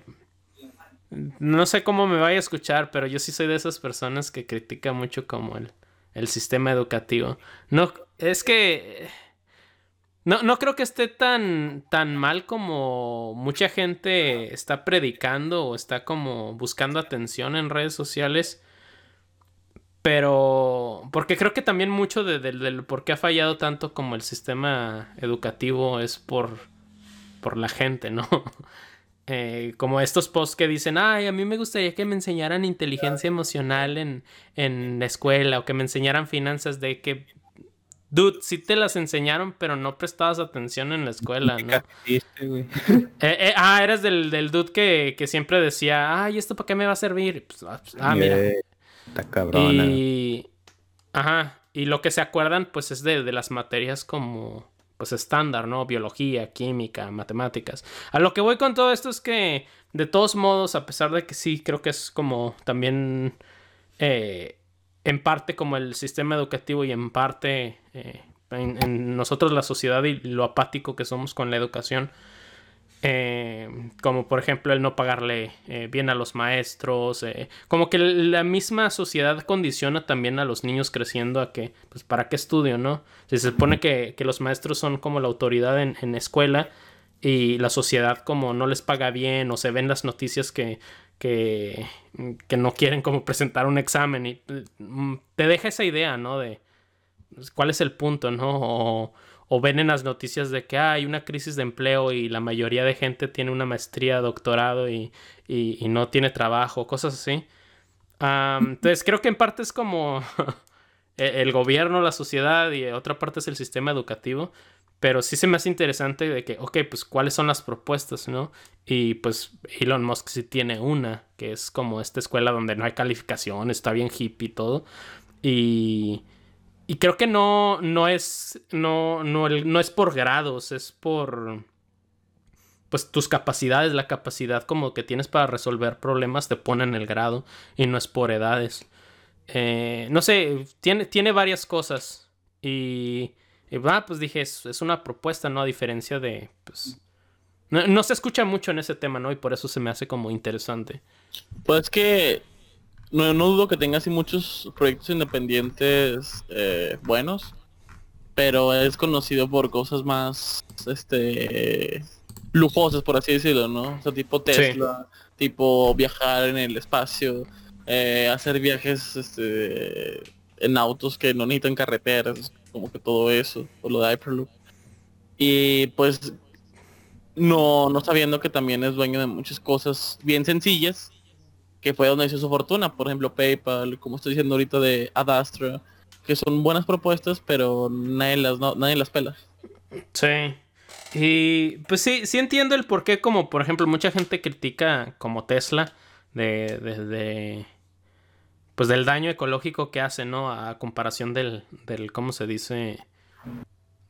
no sé cómo me vaya a escuchar, pero yo sí soy de esas personas que critica mucho como el, el sistema educativo. No, es que... No, no creo que esté tan, tan mal como mucha gente está predicando o está como buscando atención en redes sociales. Pero, porque creo que también mucho de, por qué ha fallado tanto como el sistema educativo es por, por la gente, ¿no? Eh, como estos posts que dicen, ay, a mí me gustaría que me enseñaran inteligencia emocional en, en la escuela o que me enseñaran finanzas de que, dude, sí te las enseñaron, pero no prestabas atención en la escuela, ¿no? Eh, eh, ah, eres del, del dude que, que, siempre decía, ay, ¿esto para qué me va a servir? Pues, ah, pues, ah mira. Está Y. Ajá. Y lo que se acuerdan, pues, es de, las materias como. Pues estándar, ¿no? Biología, química, matemáticas. A lo que voy con todo esto es que, de todos modos, a pesar de que sí, creo que es como también. Eh, en parte como el sistema educativo y en parte eh, en, nosotros la sociedad y lo apático que somos con la educación eh, como por ejemplo el no pagarle eh, bien a los maestros, como que la misma sociedad condiciona también a los niños creciendo a que, pues, ¿para qué estudio, no? Se supone que, los maestros son como la autoridad en, en, escuela y la sociedad como no les paga bien o se ven las noticias que, que, que no quieren como presentar un examen y mm, te deja esa idea, ¿no? De pues, cuál es el punto, ¿no? O, o ven en las noticias de que hay una crisis de empleo y la mayoría de gente tiene una maestría, doctorado y, no tiene trabajo, cosas así. entonces creo que en parte es como e-, el gobierno, la sociedad y otra parte es el sistema educativo. Pero sí se me hace interesante de que, ok, pues cuáles son las propuestas, ¿no? Y pues Elon Musk sí tiene una, que es como esta escuela donde no hay calificación, está bien hippie y todo. Y, y creo que no, no es. No, no, no es por grados, es por. Pues tus capacidades, la capacidad como que tienes para resolver problemas te ponen el grado y no es por edades. Eh, no sé, tiene, tiene varias cosas y Y va, pues dije, es, es, una propuesta, ¿no? A diferencia de, pues... No, se escucha mucho en ese tema, ¿no? Y por eso se me hace como interesante. Pues que no, no dudo que tenga así muchos proyectos independientes eh, buenos, pero es conocido por cosas más, este, lujosas, por así decirlo, ¿no? O sea, tipo Tesla, tipo viajar en el espacio, eh, hacer viajes, este, en autos que no necesitan carreteras, como que todo eso, por lo de Hyperloop. Y pues no, no sabiendo que también es dueño de muchas cosas bien sencillas, que fue donde hizo su fortuna, por ejemplo PayPal, como estoy diciendo ahorita de Adastra, que son buenas propuestas, pero nadie las, no, nadie las pela. Sí. Y pues sí, sí entiendo el por qué, como por ejemplo mucha gente critica como Tesla de, de, pues del daño ecológico que hace, ¿no? A comparación del, del, ¿cómo se dice?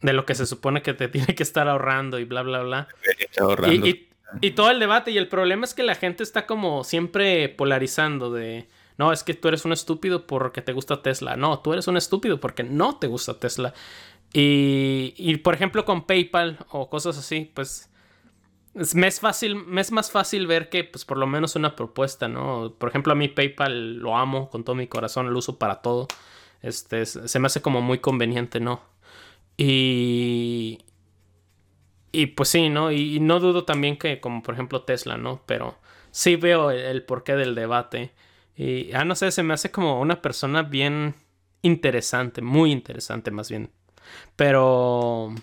De lo que se supone que te tiene que estar ahorrando y bla, bla, bla. Y, y, todo el debate y el problema es que la gente está como siempre polarizando de, no, es que tú eres un estúpido porque te gusta Tesla. No, tú eres un estúpido porque no te gusta Tesla. Y, y por ejemplo con PayPal o cosas así, pues me es fácil, es más fácil ver que, pues, por lo menos una propuesta, ¿no? Por ejemplo, a mí PayPal lo amo con todo mi corazón, lo uso para todo. Este, se me hace como muy conveniente, ¿no? Y. Y pues sí, ¿no? Y, no dudo también que, como por ejemplo Tesla, ¿no? Pero sí veo el, porqué del debate. Y, ah, no sé, se me hace como una persona bien interesante, muy interesante más bien. Pero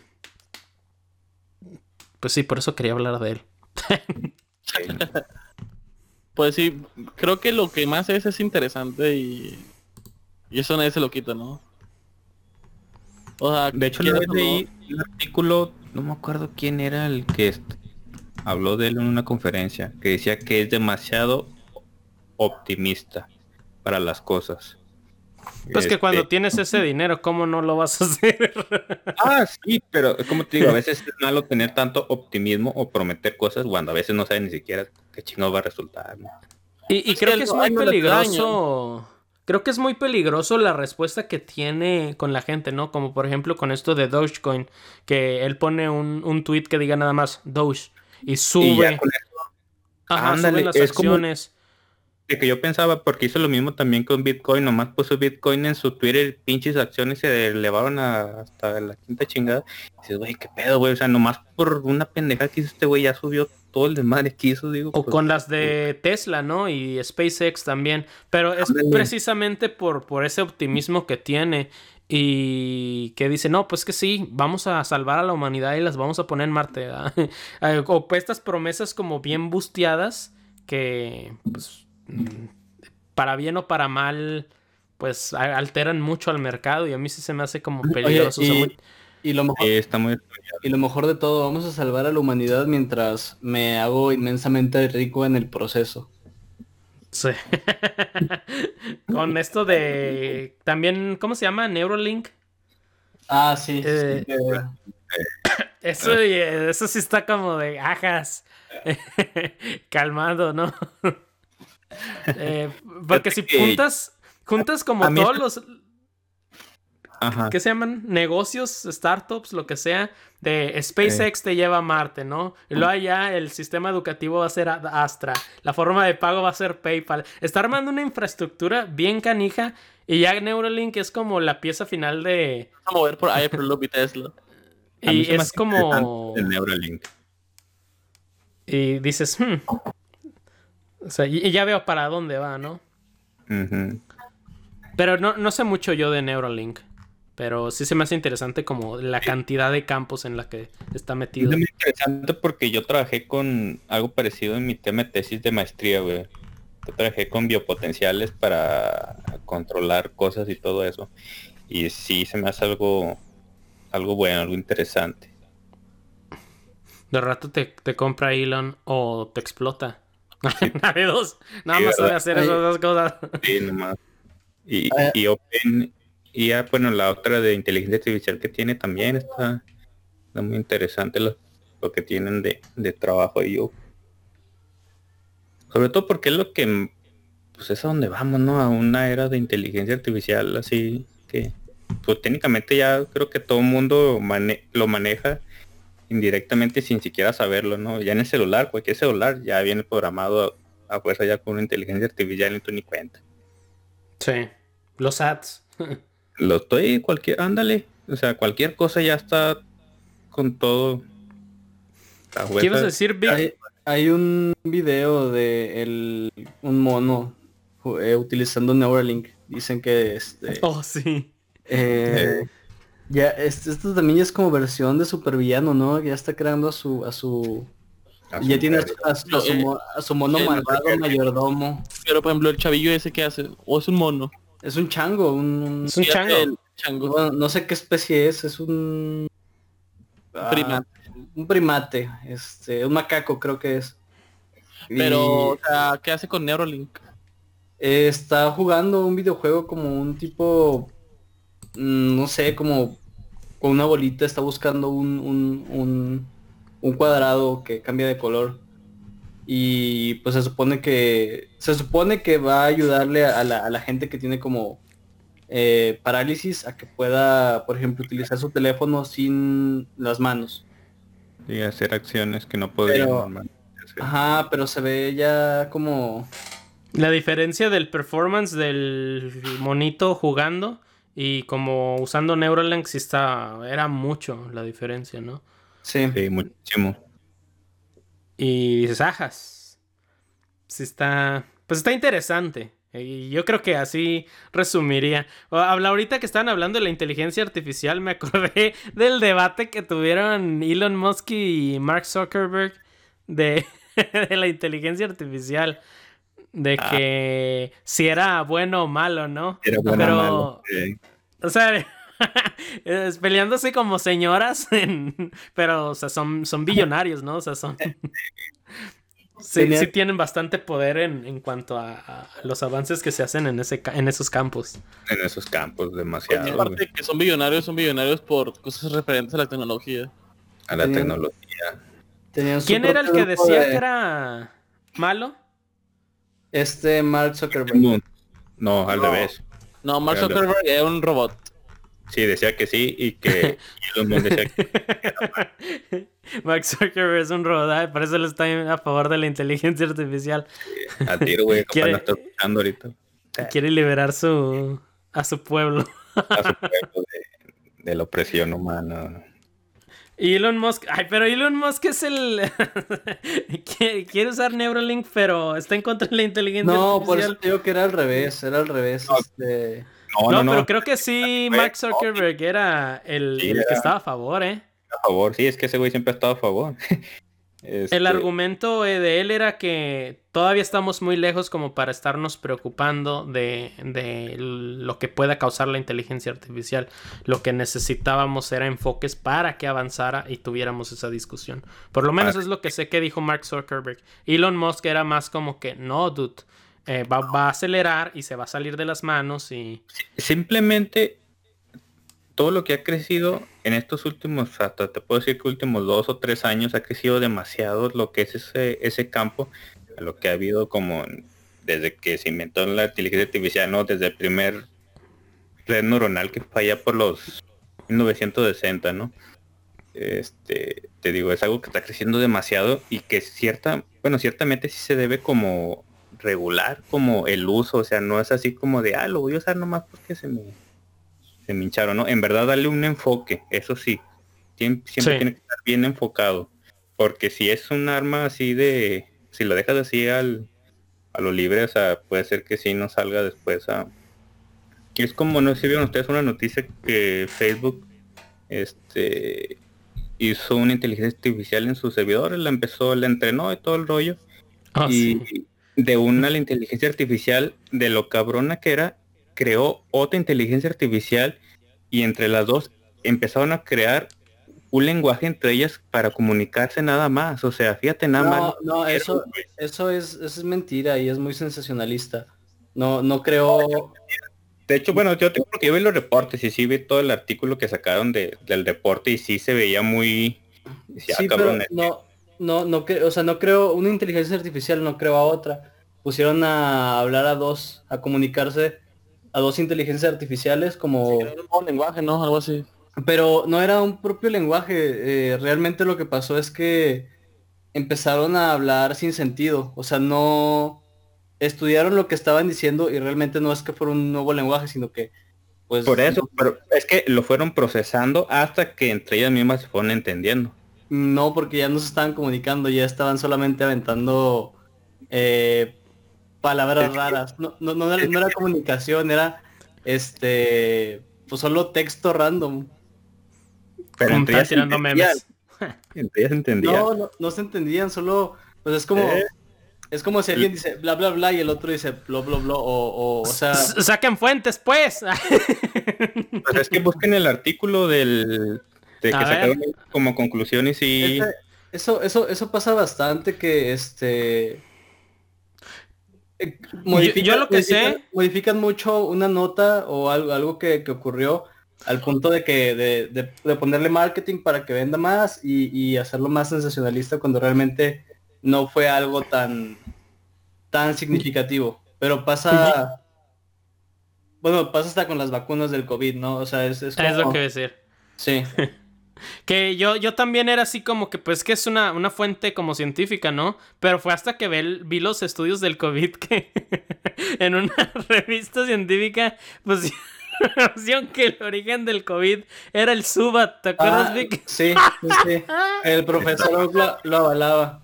pues sí, por eso quería hablar de él. pues sí, creo que lo que más es es interesante y, y eso nadie se lo quita, ¿no? O sea, de hecho, leí un artículo, no me acuerdo quién era el que habló de él en una conferencia, que decía que es demasiado optimista para las cosas. Pues que cuando este, tienes ese dinero, ¿cómo no lo vas a hacer? ah, sí, pero como te digo, a veces es malo tener tanto optimismo o prometer cosas cuando a veces no sabes ni siquiera qué chingado va a resultar. Y, creo que es muy peligroso. Creo que es muy peligroso la respuesta que tiene con la gente, ¿no? Como por ejemplo con esto de Dogecoin, que él pone un, un tweet que diga nada más Doge y sube. Ajá, sube las acciones que yo pensaba, porque hizo lo mismo también con Bitcoin, nomás puso Bitcoin en su Twitter, pinches acciones se elevaron hasta la quinta chingada. Y dices, güey, qué pedo, güey, o sea, nomás por una pendeja que hizo este güey ya subió todo el desmadre que hizo, digo. O pues, con las de Tesla, ¿no? Y SpaceX también. Pero es precisamente por, por ese optimismo que tiene y que dice, no, pues que sí, vamos a salvar a la humanidad y las vamos a poner en Marte. o estas promesas como bien busteadas que pues para bien o para mal, pues alteran mucho al mercado y a mí sí se me hace como peligroso. y, lo mejor, y lo mejor de todo, vamos a salvar a la humanidad mientras me hago inmensamente rico en el proceso. Sí. Con esto de también, ¿cómo se llama? Neuralink. Ah, sí. Eh, eso, eso sí está como de ajas. Calmado, ¿no? Eh, porque si juntas, juntas como todos los... ¿Qué se llaman? Negocios, startups, lo que sea. De SpaceX te lleva a Marte, ¿no? Y luego allá el sistema educativo va a ser Astra. La forma de pago va a ser PayPal. Está armando una infraestructura bien canija. Y ya Neuralink es como la pieza final de... A mover por Hyperloop y Tesla. Y es como... Neuralink. Y dices, hmm, o sea, y, ya veo para dónde va, ¿no? Pero no, no sé mucho yo de Neuralink. Pero sí se me hace interesante como la cantidad de campos en la que está metido. Es muy interesante porque yo trabajé con algo parecido en mi tema de tesis de maestría, güey. Yo trabajé con biopotenciales para controlar cosas y todo eso. Y sí se me hace algo, algo bueno, algo interesante. De rato te, te compra Elon o te explota. Dos. Nada más sabe hacer esas dos cosas. Sí, nomás. Y, ah. y Open, y ya, bueno, la otra de inteligencia artificial que tiene también está, muy interesante lo, lo que tienen de, de trabajo y yo. Sobre todo porque es lo que, pues es a donde vamos, ¿no? A una era de inteligencia artificial así que pues técnicamente ya creo que todo el mundo lo maneja indirectamente sin siquiera saberlo, ¿no? Ya en el celular, cualquier celular ya viene programado a fuerza ya con una inteligencia artificial y tú ni cuenta. Sí, los ads. lo estoy, cualquier, ándale, o sea, cualquier cosa ya está con todo. ¿Qué ibas a decir, Hay, hay, un video de el, un mono eh, utilizando Neuralink. Dicen que este. Oh, sí. Eh, ya, este, esto también es como versión de supervillano, ¿no? Ya está creando a su, a su. ya tiene a, su, mono malvado mayordomo. Pero por ejemplo el chavillo ese que hace, o es un mono. Es un chango, un, es un chango. no sé qué especie es, es un ah, primate. un primate, este, un macaco creo que es. Pero, o sea, ¿qué hace con Neuralink? está jugando un videojuego como un tipo, mm, no sé, como con una bolita está buscando un, un, un, cuadrado que cambia de color. Y pues se supone que se supone que va a ayudarle a la, a la gente que tiene como eh, parálisis a que pueda, por ejemplo, utilizar su teléfono sin las manos. Y hacer acciones que no podría Ajá, pero se ve ya como la diferencia del performance del monito jugando y como usando Neuralink sí está, era mucho la diferencia, ¿no? Sí, muchísimo. Y dices, ajas. Sí está, pues está interesante. Y yo creo que así resumiría. Habla ahorita que estaban hablando de la inteligencia artificial, me acordé del debate que tuvieron Elon Musk y Mark Zuckerberg de, de la inteligencia artificial de ah. que si era bueno o malo, ¿no? Era bueno Pero, o malo. O sea, peleándose como señoras, pero, o sea, son, son billonarios, ¿no? O sea, son... Sí, sí tienen bastante poder en, en cuanto a, los avances que se hacen en ese en esos campos. En esos campos, demasiado. aparte que son billonarios, son billonarios por cosas referentes a la tecnología. A la tecnología. ¿Quién era el que decía que era malo? Este Mark Zuckerberg. No, al revés. No, Mark Zuckerberg es un robot. Sí, decía que sí y que Mark Zuckerberg es un robot, por eso le está a favor de la inteligencia artificial. a tiro, güey, quiere, está escuchando ahorita. Quiere liberar su a su pueblo. a su pueblo de, de la opresión humana. Y Elon Musk, ay, pero Elon Musk es el quiere usar Neuralink, pero está en contra de la inteligencia no, artificial. No, por eso digo que era al revés, era al revés. No, este... no, no, pero creo que sí, Mark Zuckerberg era el, el que estaba a favor, ¿eh? A favor, sí, es que ese güey siempre ha estado a favor. El este argumento eh, de él era que todavía estamos muy lejos como para estarnos preocupando de, de, lo que pueda causar la inteligencia artificial. Lo que necesitábamos era enfoques para que avanzara y tuviéramos esa discusión. Por lo menos es lo que sé que dijo Mark Zuckerberg. Elon Musk era más como que, no, dude, eh, va, va a acelerar y se va a salir de las manos y... Simplemente todo lo que ha crecido en estos últimos, hasta te puedo decir que últimos dos o tres años ha crecido demasiado lo que es ese, ese campo, lo que ha habido como desde que se inventó la inteligencia artificial, ¿no? Desde el primer red neuronal que fue allá por los 1960, ¿no? Este, te digo, es algo que está creciendo demasiado y que cierta, bueno, ciertamente sí se debe como regular como el uso, o sea, no es así como de, ah, lo voy a usar nomás porque se me se me hincharon, ¿no? En verdad darle un enfoque, eso sí, siempre, tiene que estar bien enfocado, porque si es un arma así de, si lo dejas así al, a lo libre, o sea, puede ser que sí no salga después a... Es como, no sé si vieron ustedes una noticia que Facebook este hizo una inteligencia artificial en sus servidores, la empezó, la entrenó y todo el rollo. Ah, y de una la inteligencia artificial, de lo cabrona que era, creó otra inteligencia artificial y entre las dos empezaron a crear un lenguaje entre ellas para comunicarse nada más. O sea, fíjate nada más. No, eso, eso es, es mentira y es muy sensacionalista. No, no creo. De hecho, bueno, yo tengo que ver los reportes y sí vi todo el artículo que sacaron de, del reporte y sí se veía muy. sí, ah, pero no, no, no, o sea, no creo, una inteligencia artificial no creo a otra. Pusieron a hablar a dos, a comunicarse a dos inteligencias artificiales como... un lenguaje, ¿no? Algo así. Pero no era un propio lenguaje. Eh, realmente lo que pasó es que empezaron a hablar sin sentido. O sea, no estudiaron lo que estaban diciendo y realmente no es que fuera un nuevo lenguaje, sino que pues... Por eso, pero es que lo fueron procesando hasta que entre ellas mismas se fueron entendiendo. No, porque ya no se estaban comunicando, ya estaban solamente aventando eh, palabras raras. No, no, no, era, comunicación, era este pues solo texto random. Pero entre ellas tirando memes. Entre ellas entendían. No, no, no se entendían, solo pues es como eh. Es como si alguien dice bla bla bla y el otro dice bla bla bla o, o, sea... Saquen fuentes pues. pues es que busquen el artículo del de que sacaron como conclusiones y eso eso eso pasa bastante que este eh, yo, lo que modifican, sé modifican mucho una nota o algo algo que, ocurrió al punto de que de, de, ponerle marketing para que venda más y, y hacerlo más sensacionalista cuando realmente no fue algo tan, tan significativo. Pero pasa... Bueno, pasa hasta con las vacunas del COVID, ¿no? O sea, es... Es, es lo que decir. Sí. que yo, yo también era así como que, pues que es una, una fuente como científica, ¿no? Pero fue hasta que vi, los estudios del COVID que en una revista científica, pues que el origen del COVID era el SUBAT, ¿te acuerdas, ah, Vic? Sí, sí, El profesor lo, lo avalaba.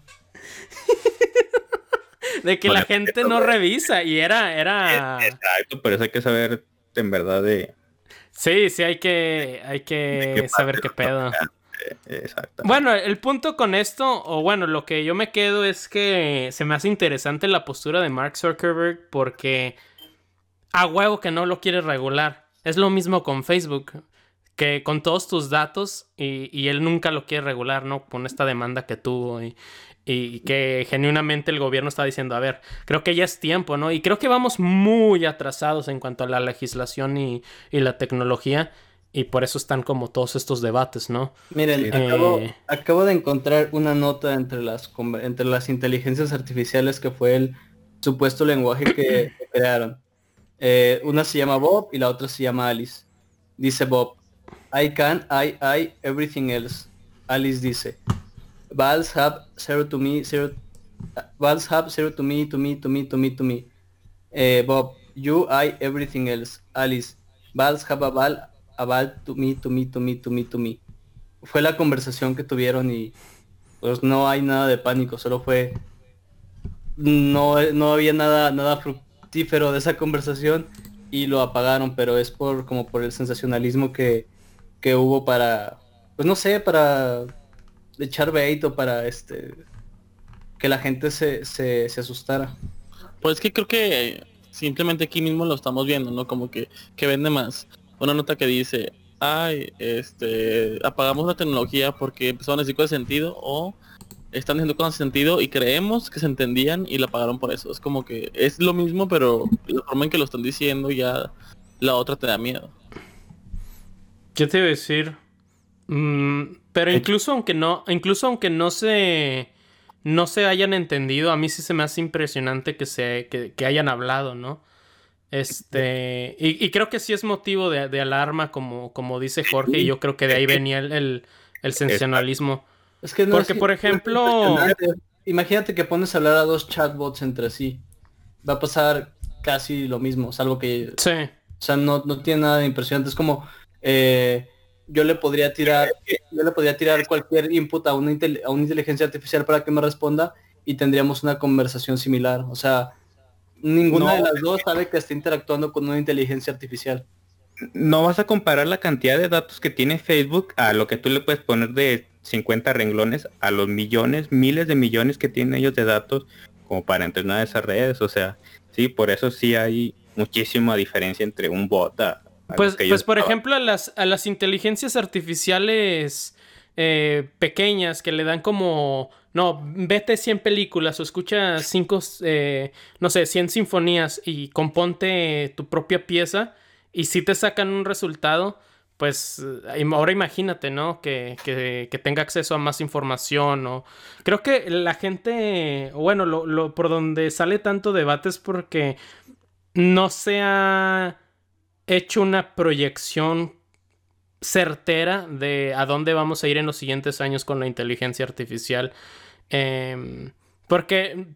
de que la gente no revisa y era, era. Exacto, pero eso hay que saber en verdad de. Sí, sí, hay que, hay que saber qué pedo. Exacto. Bueno, el punto con esto, o bueno, lo que yo me quedo es que se me hace interesante la postura de Mark Zuckerberg porque a huevo que no lo quiere regular. Es lo mismo con Facebook, que con todos tus datos y, y él nunca lo quiere regular, ¿no? Con esta demanda que tuvo y, y que genuinamente el gobierno está diciendo, a ver, creo que ya es tiempo, ¿no? Y creo que vamos muy atrasados en cuanto a la legislación y, la tecnología. Y por eso están como todos estos debates, ¿no? Miren, eh, acabo, de encontrar una nota entre las, entre las inteligencias artificiales que fue el supuesto lenguaje que, crearon. Eh, una se llama Bob y la otra se llama Alice. Dice Bob, I can, I, I, everything else. Alice dice, Vals have zero to me, zero. Vals have zero to me, to me, to me, to me, to me. Eh, Bob, you, I, everything else. Alice, Vals have a val, a val to me, to me, to me, to me, to me. Fue la conversación que tuvieron y pues no hay nada de pánico, solo fue no, no había nada, nada fructífero de esa conversación y lo apagaron, pero es por como por el sensacionalismo que, que hubo para, pues no sé, para echar bait para este que la gente se, se, asustara. Pues que creo que simplemente aquí mismo lo estamos viendo, ¿no? Como que, que vende más. Una nota que dice, ay, este, apagamos la tecnología porque empezaron a decir cosas de sentido o están diciendo cosas de sentido y creemos que se entendían y la apagaron por eso. Es como que es lo mismo, pero la forma en que lo están diciendo ya la otra te da miedo. ¿Qué te iba a decir? Mm, pero incluso aunque no, incluso aunque no se no se hayan entendido, a mí sí se me hace impresionante que se, que, hayan hablado, ¿no? Este, y, creo que sí es motivo de, alarma, como, como dice Jorge, y yo creo que de ahí venía el, el, sensacionalismo. Es que Porque, por ejemplo... Imagínate que pones a hablar a dos chatbots entre sí. Va a pasar casi lo mismo, salvo que... Sí. O sea, no, no tiene nada de impresionante. Es como... Eh, yo le podría tirar, yo le podría tirar cualquier input a una, a una inteligencia artificial para que me responda y tendríamos una conversación similar. O sea, ninguna de las dos sabe que está interactuando con una inteligencia artificial. No vas a comparar la cantidad de datos que tiene Facebook a lo que tú le puedes poner de 50 renglones a los millones, miles de millones que tienen ellos de datos como para entrenar esas redes. O sea, sí, por eso sí hay muchísima diferencia entre un bot a, pues, pues por ejemplo, a las, a las inteligencias artificiales eh, pequeñas que le dan como, no, vete 100 películas o escucha 5, eh, no sé, 100 sinfonías y componte tu propia pieza y si te sacan un resultado, pues eh, ahora imagínate, ¿no? Que, que, que, tenga acceso a más información o... Creo que la gente, bueno, lo, lo, por donde sale tanto debate es porque no sea hecho una proyección certera de a dónde vamos a ir en los siguientes años con la inteligencia artificial. Em, porque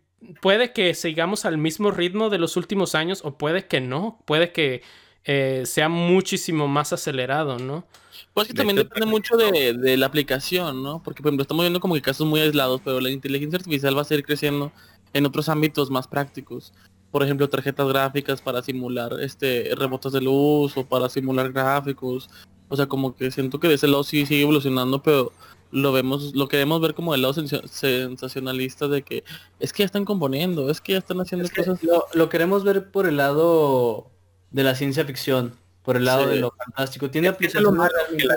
puede que sigamos al mismo ritmo de los últimos años o puede que no, puede que eh, sea muchísimo más acelerado, ¿no? Pues que también depende mucho de, la aplicación, ¿no? Porque por ejemplo estamos viendo como que casos muy aislados, pero la inteligencia artificial va a seguir creciendo en otros ámbitos más prácticos. Por ejemplo, tarjetas gráficas para simular este rebotes de luz o para simular gráficos. O sea, como que siento que de ese lado sí sigue evolucionando, pero lo vemos, lo queremos ver como el lado sensacionalista de que es que ya están componiendo, es que ya están haciendo cosas. Lo, queremos ver por el lado de la ciencia ficción, por el lado de lo fantástico. Tiene aplicaciones.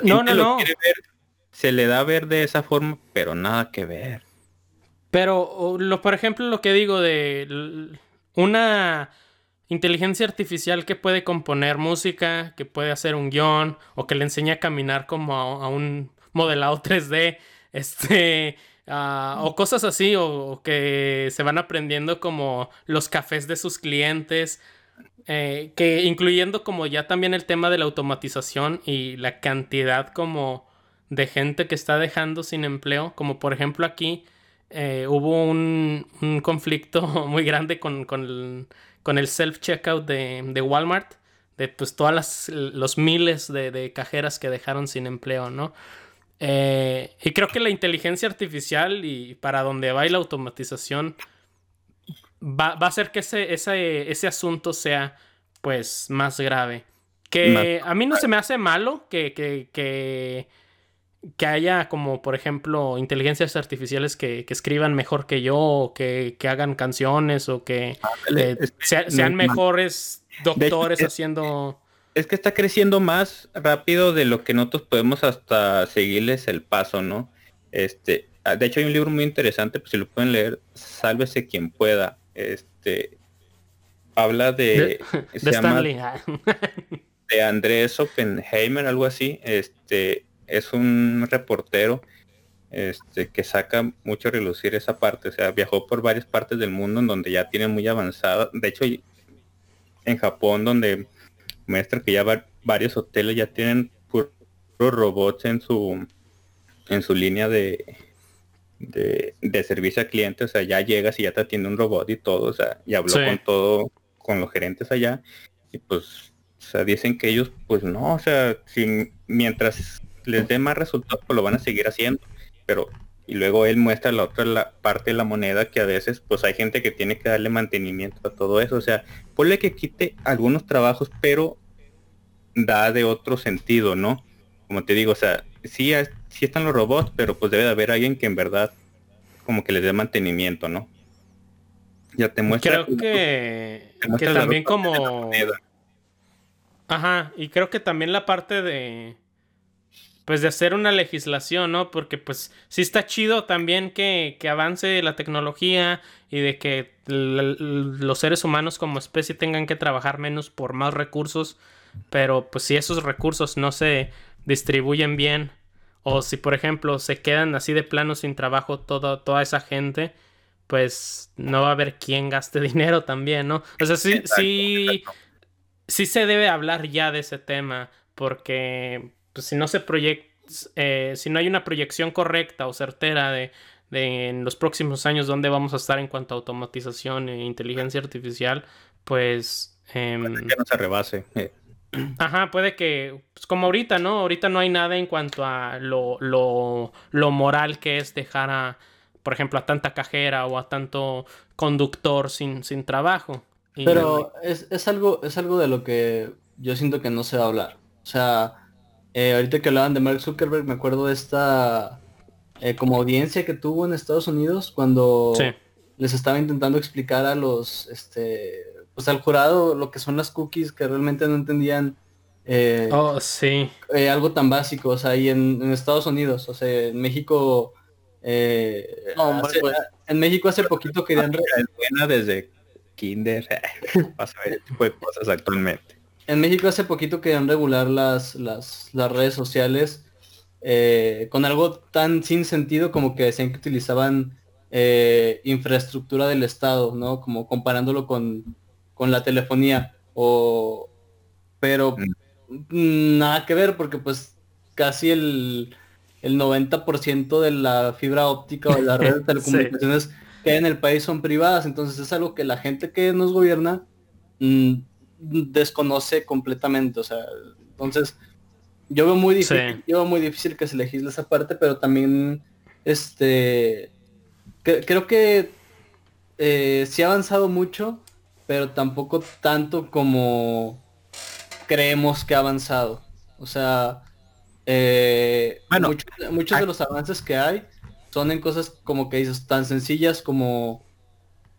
No, no, no. se le da a ver de esa forma, pero nada que ver. Pero, lo, por ejemplo, lo que digo de una inteligencia artificial que puede componer música, que puede hacer un guion, o que le enseña a caminar como a un modelado 3D, este, ah, o cosas así, o, que se van aprendiendo como los cafés de sus clientes, eh, que incluyendo como ya también el tema de la automatización y la cantidad como de gente que está dejando sin empleo, como por ejemplo aquí eh, hubo un, conflicto muy grande con, el, self-checkout de, Walmart, de pues todas los miles de, de cajeras que dejaron sin empleo, ¿no? Eh, y creo que la inteligencia artificial y para donde va y la automatización va, a hacer que ese, ese, asunto sea pues más grave. Que a mí no se me hace malo que, que, que, haya como por ejemplo inteligencias artificiales que, escriban mejor que yo o que, hagan canciones o que eh, sean mejores doctores haciendo es que está creciendo más rápido de lo que nosotros podemos hasta seguirles el paso, ¿no? Este, ah, de hecho hay un libro muy interesante, pues si lo pueden leer, Sálvese quien pueda. Este habla de, de, se llama, ah. de Andrés Oppenheimer, algo así. Este es un reportero este, que saca mucho a relucir esa parte. O sea, viajó por varias partes del mundo en donde ya tiene muy avanzada. De hecho, en Japón, donde muestra que ya varios hoteles ya tienen puros robots en su en su línea de, de, servicio al cliente, o sea, ya llegas y ya te atiende un robot y todo, o sea, y habló con todo, con los gerentes allá, y pues, o sea, dicen que ellos, pues no, o sea, sin, mientras les dé más resultados, pues lo van a seguir haciendo, pero, y luego él muestra la otra la parte de la moneda que a veces, pues hay gente que tiene que darle mantenimiento a todo eso, o sea, ponle que quite algunos trabajos, pero da de otro sentido, ¿no? Como te digo, o sea, sí, sí están los robots, pero pues debe de haber alguien que en verdad como que les dé mantenimiento, ¿no? Ya te muestra. Creo que, que también como... Ajá, y creo que también la parte de pues de hacer una legislación, ¿no? Porque pues sí está chido también que, que avance la tecnología y de que los seres humanos como especie tengan que trabajar menos por más recursos, pero pues si esos recursos no se distribuyen bien o si por ejemplo se quedan así de plano sin trabajo toda, toda esa gente, pues no va a haber quien gaste dinero también, ¿no? O sea, sí, sí, sí se debe hablar ya de ese tema porque pues si no se proyecta, eh, si no hay una proyección correcta o certera de, de, en los próximos años dónde vamos a estar en cuanto a automatización e inteligencia artificial, pues... Eh, que no se rebase. Eh. Ajá, puede que, pues como ahorita, ¿no? Ahorita no hay nada en cuanto a lo, lo, lo moral que es dejar a, por ejemplo, a tanta cajera o a tanto conductor sin, sin trabajo. Pero es, es, algo, es algo de lo que yo siento que no se va a hablar. O sea, eh, ahorita que hablaban de Mark Zuckerberg, me acuerdo de esta eh, como audiencia que tuvo en Estados Unidos cuando les estaba intentando explicar a los, este, pues al jurado lo que son las cookies que realmente no entendían. Eh, oh, sí. algo tan básico, o sea, ahí en, Estados Unidos, o sea, en México, pues. en México hace poquito querían... desde kinder, vas a ver tipo de cosas actualmente en México hace poquito querían regular las, las, redes sociales eh, con algo tan sin sentido como que decían que utilizaban eh, infraestructura del Estado, ¿no? Como comparándolo con, la telefonía. O, pero mm. nada que ver porque pues casi el, el 90% de la fibra óptica o de la red de telecomunicaciones que hay en el país son privadas, entonces es algo que la gente que nos gobierna mm, desconoce completamente, o sea, entonces yo veo muy difícil, yo veo muy difícil que se legisle esa parte, pero también este creo que eh, sí ha avanzado mucho, pero tampoco tanto como creemos que ha avanzado. O sea, eh, bueno, muchos, de los avances que hay son en cosas como que dices tan sencillas como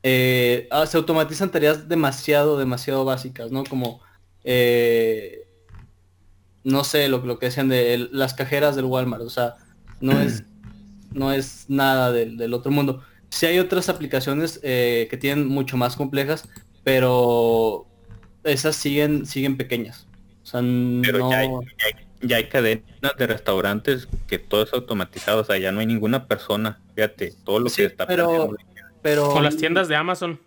eh, ah, se automatizan tareas demasiado, demasiado básicas, ¿no? Como no sé lo, lo que decían de las cajeras del Walmart, o sea, no es no es nada del, otro mundo. Sí hay otras aplicaciones eh, que tienen mucho más complejas, pero esas siguen, siguen pequeñas. O sea, pero ya, hay, cadenas de restaurantes que todo es automatizado, o sea, ya no hay ninguna persona, fíjate, todo lo que está pero, pero Con las tiendas de Amazon.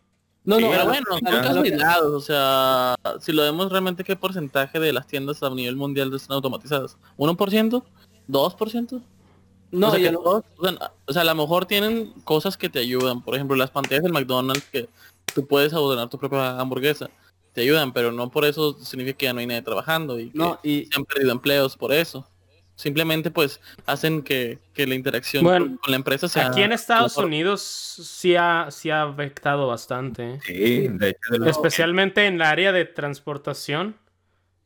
No, no, pero bueno, son o sea, si lo vemos realmente qué porcentaje de las tiendas a nivel mundial están automatizadas, ¿1%? ¿2%? No, o sea, o, sea, a lo mejor tienen cosas que te ayudan. Por ejemplo, las pantallas del McDonald's que tú puedes ordenar tu propia hamburguesa. Te ayudan, pero no por eso significa que ya no hay nadie trabajando y, no, y... se han perdido empleos por eso. Simplemente pues hacen que, la interacción con, la empresa sea... Aquí en Estados Unidos sí ha, sí ha afectado bastante. Sí, de hecho, Especialmente en el área de transportación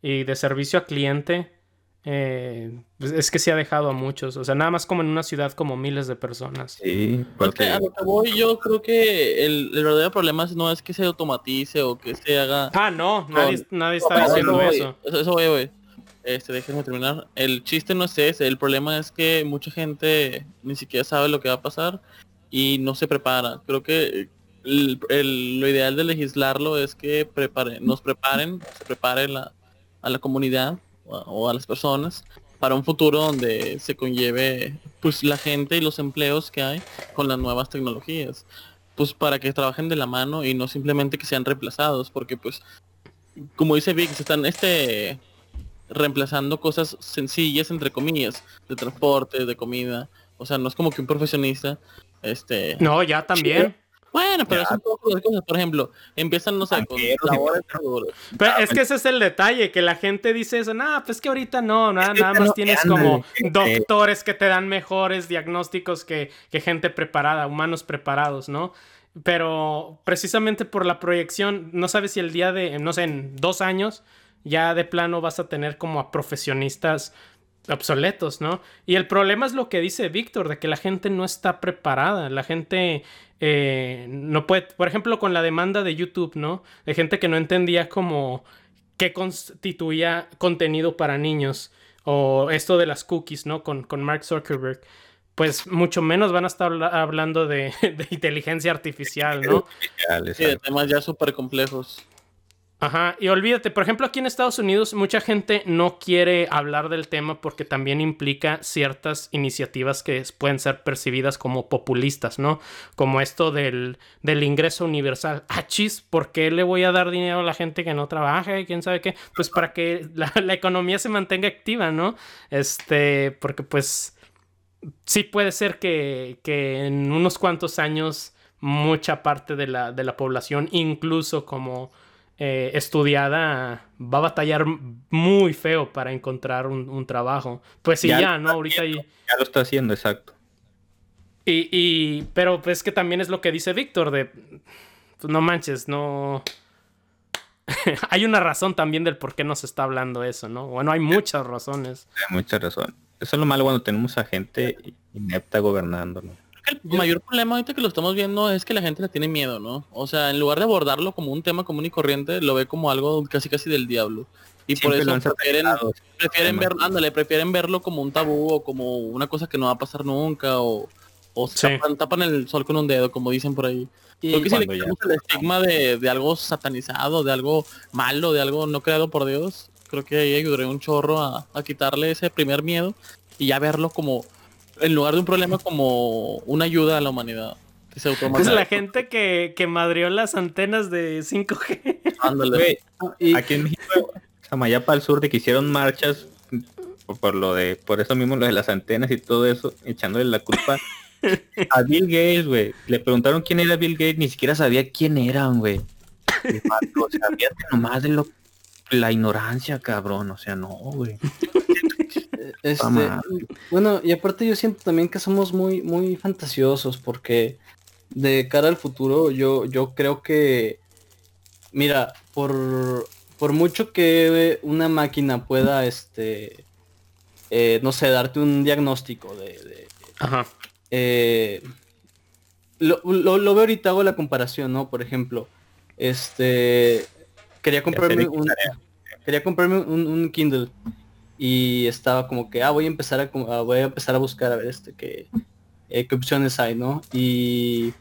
y de servicio a cliente eh, pues, es que se ha dejado a muchos, o sea, nada más como en una ciudad como miles de personas. Sí, porque a lo que voy yo creo que el, verdadero problema no es que se automatice o que se haga... Ah, no, nadie, está diciendo eso. Eso, voy, voy. Este, déjenme terminar. El chiste no es ese, el problema es que mucha gente ni siquiera sabe lo que va a pasar y no se prepara. Creo que lo ideal de legislarlo es que prepare, nos preparen, se prepare la, a la comunidad o a las personas para un futuro donde se conlleve pues la gente y los empleos que hay con las nuevas tecnologías pues para que trabajen de la mano y no simplemente que sean reemplazados porque pues como dice Vic están este reemplazando cosas sencillas entre comillas de transporte de comida. O sea no es como que un profesionista este no ya también. Bueno, pero son todas cosas. Por ejemplo, empiezan, no sé, con labores Pero es que ese es el detalle, que la gente dice eso, no, pues que ahorita no, nada, nada más tienes como doctores que te dan mejores diagnósticos que, que gente preparada, humanos preparados, ¿no? Pero precisamente por la proyección, no sabes si el día de, no sé, en dos años, ya de plano vas a tener como a profesionistas obsoletos, ¿no? Y el problema es lo que dice Víctor, de que la gente no está preparada, la gente eh, no puede, por ejemplo, con la demanda de YouTube, ¿no? De gente que no entendía como qué constituía contenido para niños o esto de las cookies, ¿no? Con, con Mark Zuckerberg. Pues mucho menos van a estar hablando de, de inteligencia artificial, ¿no? Sí, de temas ya súper complejos. Ajá, y olvídate, por ejemplo, aquí en Estados Unidos mucha gente no quiere hablar del tema porque también implica ciertas iniciativas que pueden ser percibidas como populistas, ¿no? Como esto del, del ingreso universal. Ah, ¿por qué le voy a dar dinero a la gente que no trabaja y quién sabe qué? Pues para que la, economía se mantenga activa, ¿no? Este, porque pues sí puede ser que, que en unos cuantos años mucha parte de la, de la población, incluso como eh, estudiada va a batallar muy feo para encontrar un, trabajo. Pues sí, ya, ¿no? Ahorita ya lo está haciendo, exacto. Y, y, pero pues que también es lo que dice Víctor, de, pues, no manches, no... hay una razón también del por qué nos está hablando eso, ¿no? Bueno, hay muchas razones. Hay muchas razones. Eso es lo malo cuando tenemos a gente inepta gobernando, el mayor problema ahorita que lo estamos viendo es que la gente le tiene miedo, ¿no? O sea, en lugar de abordarlo como un tema común y corriente, lo ve como algo casi casi del diablo. Y por eso prefieren, prefieren ver, ándale, prefieren verlo como un tabú o como una cosa que no va a pasar nunca o, o tapan, el sol con un dedo, como dicen por ahí. Y Creo que si le quitamos el estigma de, de, algo satanizado, de algo malo, de algo no creado por Dios, creo que ahí ayudaría un chorro a, a quitarle ese primer miedo y ya verlo como en lugar de un problema como una ayuda a la humanidad. es la gente que, que madrió las antenas de 5G. Ándale. aquí en México, allá para el sur de que hicieron marchas por, lo de, por eso mismo lo de las antenas y todo eso, echándole la culpa a Bill Gates, güey. Le preguntaron quién era Bill Gates, ni siquiera sabía quién eran, güey. O sea, nomás de lo, la ignorancia, cabrón. O sea, no, güey. Este, bueno, y aparte yo siento también que somos muy, muy fantasiosos porque de cara al futuro yo, yo creo que, mira, por, por mucho que una máquina pueda, este, eh, no sé, darte un diagnóstico de... Ajá. Eh, lo, veo ahorita, hago la comparación, ¿no? Por ejemplo, este, quería comprarme un, quería comprarme un Kindle y estaba como que, ah, voy a empezar a, voy a empezar a buscar a ver este que eh, qué opciones hay, ¿no? Y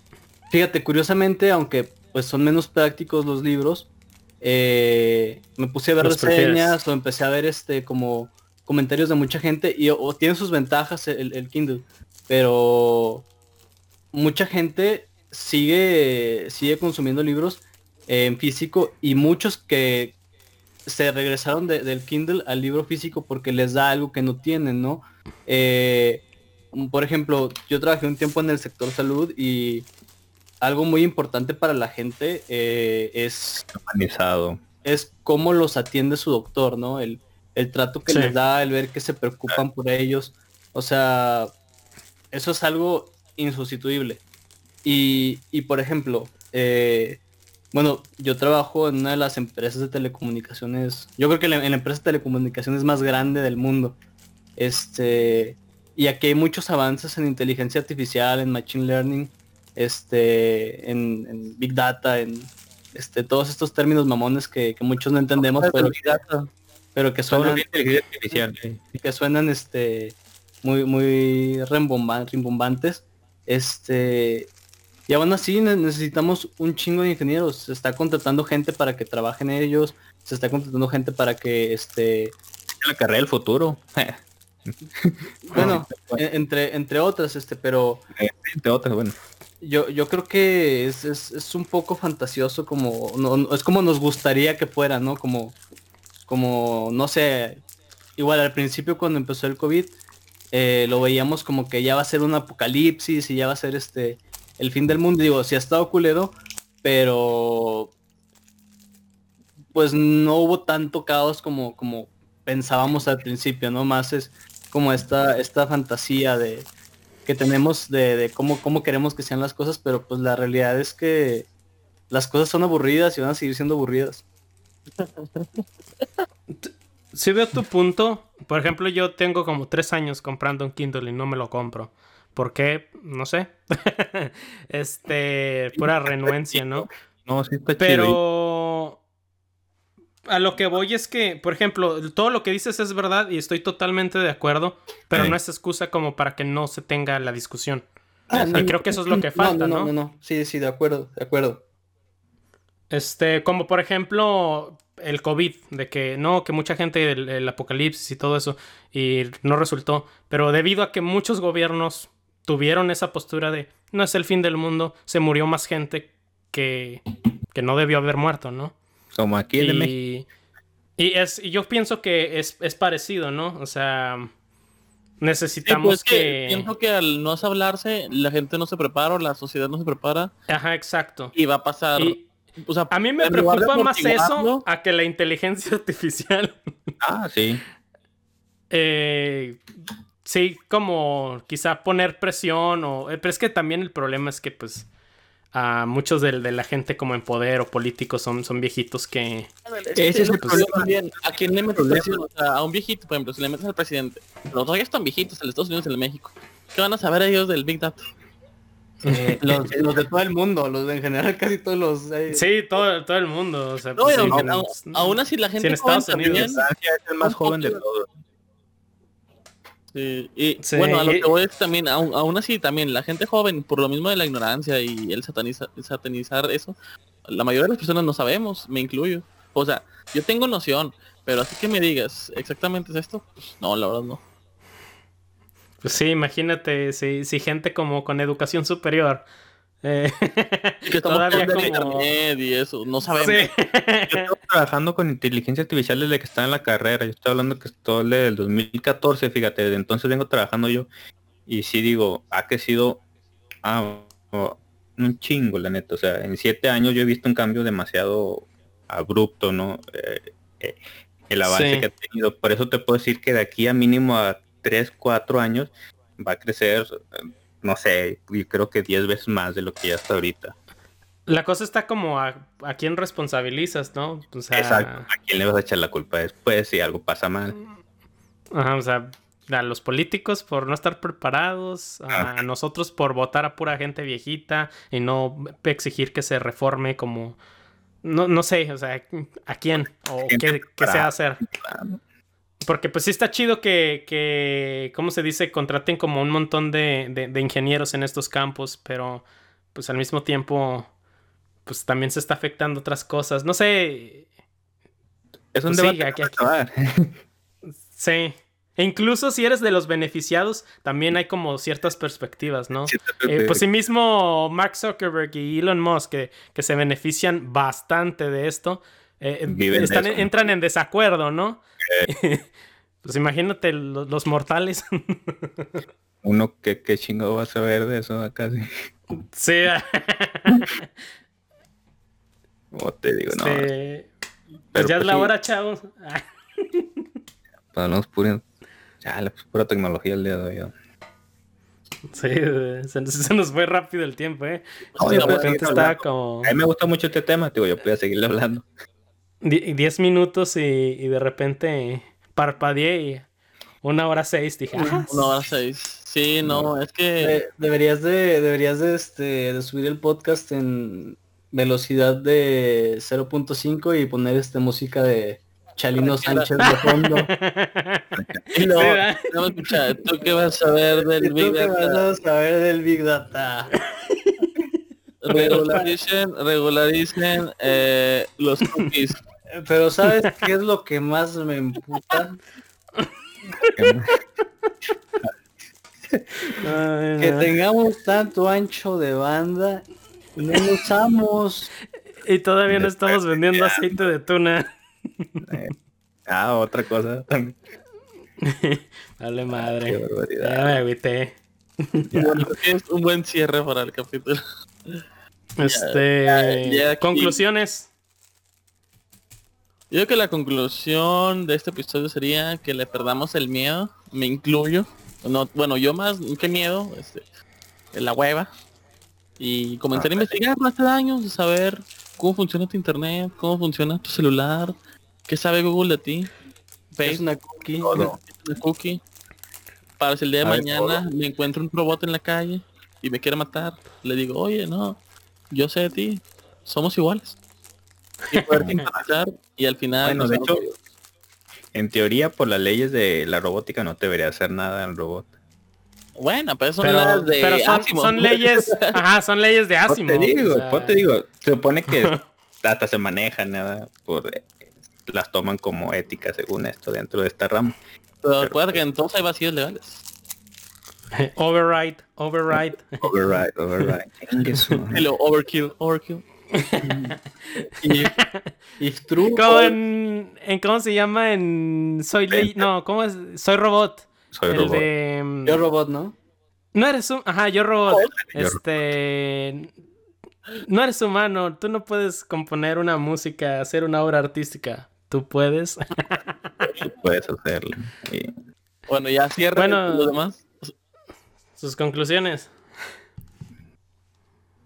fíjate, curiosamente, aunque pues son menos prácticos los libros, eh, me puse a ver reseñas o empecé a ver este como comentarios de mucha gente y o, tiene sus ventajas el, Kindle, pero mucha gente sigue sigue consumiendo libros en físico y muchos que se regresaron del Kindle al libro físico porque les da algo que no tienen, ¿no? Eh, por ejemplo, yo trabajé un tiempo en el sector salud y algo muy importante para la gente eh, es humanizado. Es cómo los atiende su doctor, ¿no? El, trato que les da, el ver que se preocupan por ellos. O sea, eso es algo insustituible. Y, y por ejemplo, eh, bueno, yo trabajo en una de las empresas de telecomunicaciones. Yo creo que la, en la empresa de telecomunicaciones más grande del mundo. Este, y aquí hay muchos avances en inteligencia artificial, en machine learning, este, en, big data, en este, todos estos términos mamones que, muchos no entendemos, pero, pero que suenan, que suenan este, muy, muy rimbombantes. Este, y aún así necesitamos un chingo de ingenieros. Se está contratando gente para que trabajen ellos. Se está contratando gente para que este. La carrera del futuro. bueno, entre, entre otras, este, pero. Eh, entre otras, bueno. Yo, yo creo que es, es, un poco fantasioso como. No, es como nos gustaría que fuera, ¿no? Como. Como, no sé. Igual al principio cuando empezó el COVID. Eh, lo veíamos como que ya va a ser un apocalipsis y ya va a ser este el fin del mundo. Digo, si ha estado culero, pero pues no hubo tanto caos como, como pensábamos al principio, ¿no? Más es como esta, esta fantasía de que tenemos de, cómo, cómo queremos que sean las cosas, pero pues la realidad es que las cosas son aburridas y van a seguir siendo aburridas. Si veo tu punto, por ejemplo, yo tengo como tres años comprando un Kindle y no me lo compro. ¿Por qué? No sé. este, pura renuencia, ¿no? No, sí está Pero a lo que voy es que, por ejemplo, todo lo que dices es verdad y estoy totalmente de acuerdo, pero no es excusa como para que no se tenga la discusión. Ah, y creo que eso es lo que falta, ¿no? No, no, no. Sí, sí, de acuerdo, de acuerdo. Este, como por ejemplo, el COVID, de que no, que mucha gente, el apocalipsis y todo eso, y no resultó, pero debido a que muchos gobiernos tuvieron esa postura de no es el fin del mundo, se murió más gente que, que no debió haber muerto, ¿no? Como aquí en y, y es y yo pienso que es, es, parecido, ¿no? O sea, necesitamos pues que... Pienso que al no hablarse, la gente no se prepara, la sociedad no se prepara. Ajá, exacto. Y va a pasar... o sea, a mí me preocupa más eso a que la inteligencia artificial. ah, sí. Eh, sí, como quizá poner presión o... Eh, pero es que también el problema es que pues a muchos de, la gente como en poder o políticos son, son viejitos que... Ese es el problema también. ¿A quién le metes presión? O sea, a un viejito, por ejemplo, si le metes al presidente. Los dos ya están viejitos, en Estados Unidos y en México. ¿Qué van a saber ellos del Big Data? Eh, los, de todo el mundo, los de en general casi todos los... Eh. Sí, todo, todo el mundo. O sea, no, pues, aún, así la gente... en Estados Unidos. es el más joven de todos. Y bueno, a lo que voy es también, aún, así también, la gente joven, por lo mismo de la ignorancia y el, sataniza, satanizar eso, la mayoría de las personas no sabemos, me incluyo. O sea, yo tengo noción, pero así que me digas, ¿exactamente es esto? Pues, no, la verdad no. Pues sí, imagínate, si, si gente como con educación superior Eh, que todavía como... internet y eso, no sabemos. Sí. Yo estoy trabajando con inteligencia artificial desde que estaba en la carrera. Yo estoy hablando que estoy desde el 2014, fíjate, desde entonces vengo trabajando yo. Y sí digo, ha crecido ah, un chingo, la neta. O sea, en siete años yo he visto un cambio demasiado abrupto, ¿no? Eh, eh, el avance que ha tenido. Por eso te puedo decir que de aquí a mínimo a tres, cuatro años va a crecer no sé, yo creo que 10 veces más de lo que ya está ahorita. La cosa está como a, quién responsabilizas, ¿no? Exacto, a quién le vas a echar la culpa después si algo pasa mal. Ajá, o sea, a los políticos por no estar preparados, a nosotros por votar a pura gente viejita y no exigir que se reforme como... No, no sé, o sea, ¿a quién? ¿O qué, qué se va a hacer? Porque pues sí está chido que, que, ¿cómo se dice? Contraten como un montón de, de, ingenieros en estos campos, pero pues al mismo tiempo, pues también se está afectando otras cosas. No sé. Es un pues, debate sí, sí. E incluso si eres de los beneficiados, también hay como ciertas perspectivas, ¿no? Eh, pues sí mismo Mark Zuckerberg y Elon Musk, que, que se benefician bastante de esto, eh, entran en desacuerdo, ¿no? pues imagínate los, mortales. Uno que, que chingo va a saber de eso acá. Sí. sí. Te digo, no. Pues ya es pues la hora, chavos. Para puro, ya, la pura tecnología el día de hoy. Sí, se, nos fue rápido el tiempo, ¿eh? A mí me gusta mucho este tema, digo, yo voy a seguirle hablando. 10 minutos y, de repente parpadeé y una hora seis dije ah, una hora seis. Sí no es que deberías de deberías de este de subir el podcast en velocidad de 0.5 y poner este música de Chalino Sánchez de fondo. Y no, no escucha, tú qué vas a ver del Big Data vas a saber del Big Data regularicen regularicen eh, los cookies pero ¿sabes qué es lo que más me emputa? que tengamos tanto ancho de banda y no lo usamos. Y todavía no estamos vendiendo aceite de tuna. Eh, ah, otra cosa también. Dale madre. Ya me agüité. es un buen cierre para el capítulo. Este. conclusiones. Yo creo que la conclusión de este episodio sería que le perdamos el miedo, me incluyo. No, bueno, yo más que miedo, este, la hueva. Y comenzar a ah, investigar más de años, saber cómo funciona tu internet, cómo funciona tu celular, qué sabe Google de ti. Es una cookie. Una cookie. Para si el día de mañana me encuentro un robot en la calle y me quiere matar, le digo, oye, no, yo sé de ti, somos iguales y poder y al final... Bueno, de hecho, en teoría por las leyes de la robótica no debería hacer nada el robot. Bueno, pero son de pero son, leyes, ajá, son leyes de Asimov. te digo, te digo, se supone que hasta se maneja nada por eh, las toman como éticas según esto dentro de esta rama. Pero recuerda que entonces hay vacíos legales. Override, override. Override, override. overkill, overkill. If True. en, ¿Cómo se llama? En Soy No, ¿cómo es? Soy Robot. Soy Robot. Mm, yo Robot, ¿no? No eres un... Ajá, yo Robot. este... No eres humano. Tú no puedes componer una música, hacer una obra artística. Tú puedes. Tú puedes hacerlo. Bueno, ya cierra bueno, lo demás. Sus conclusiones.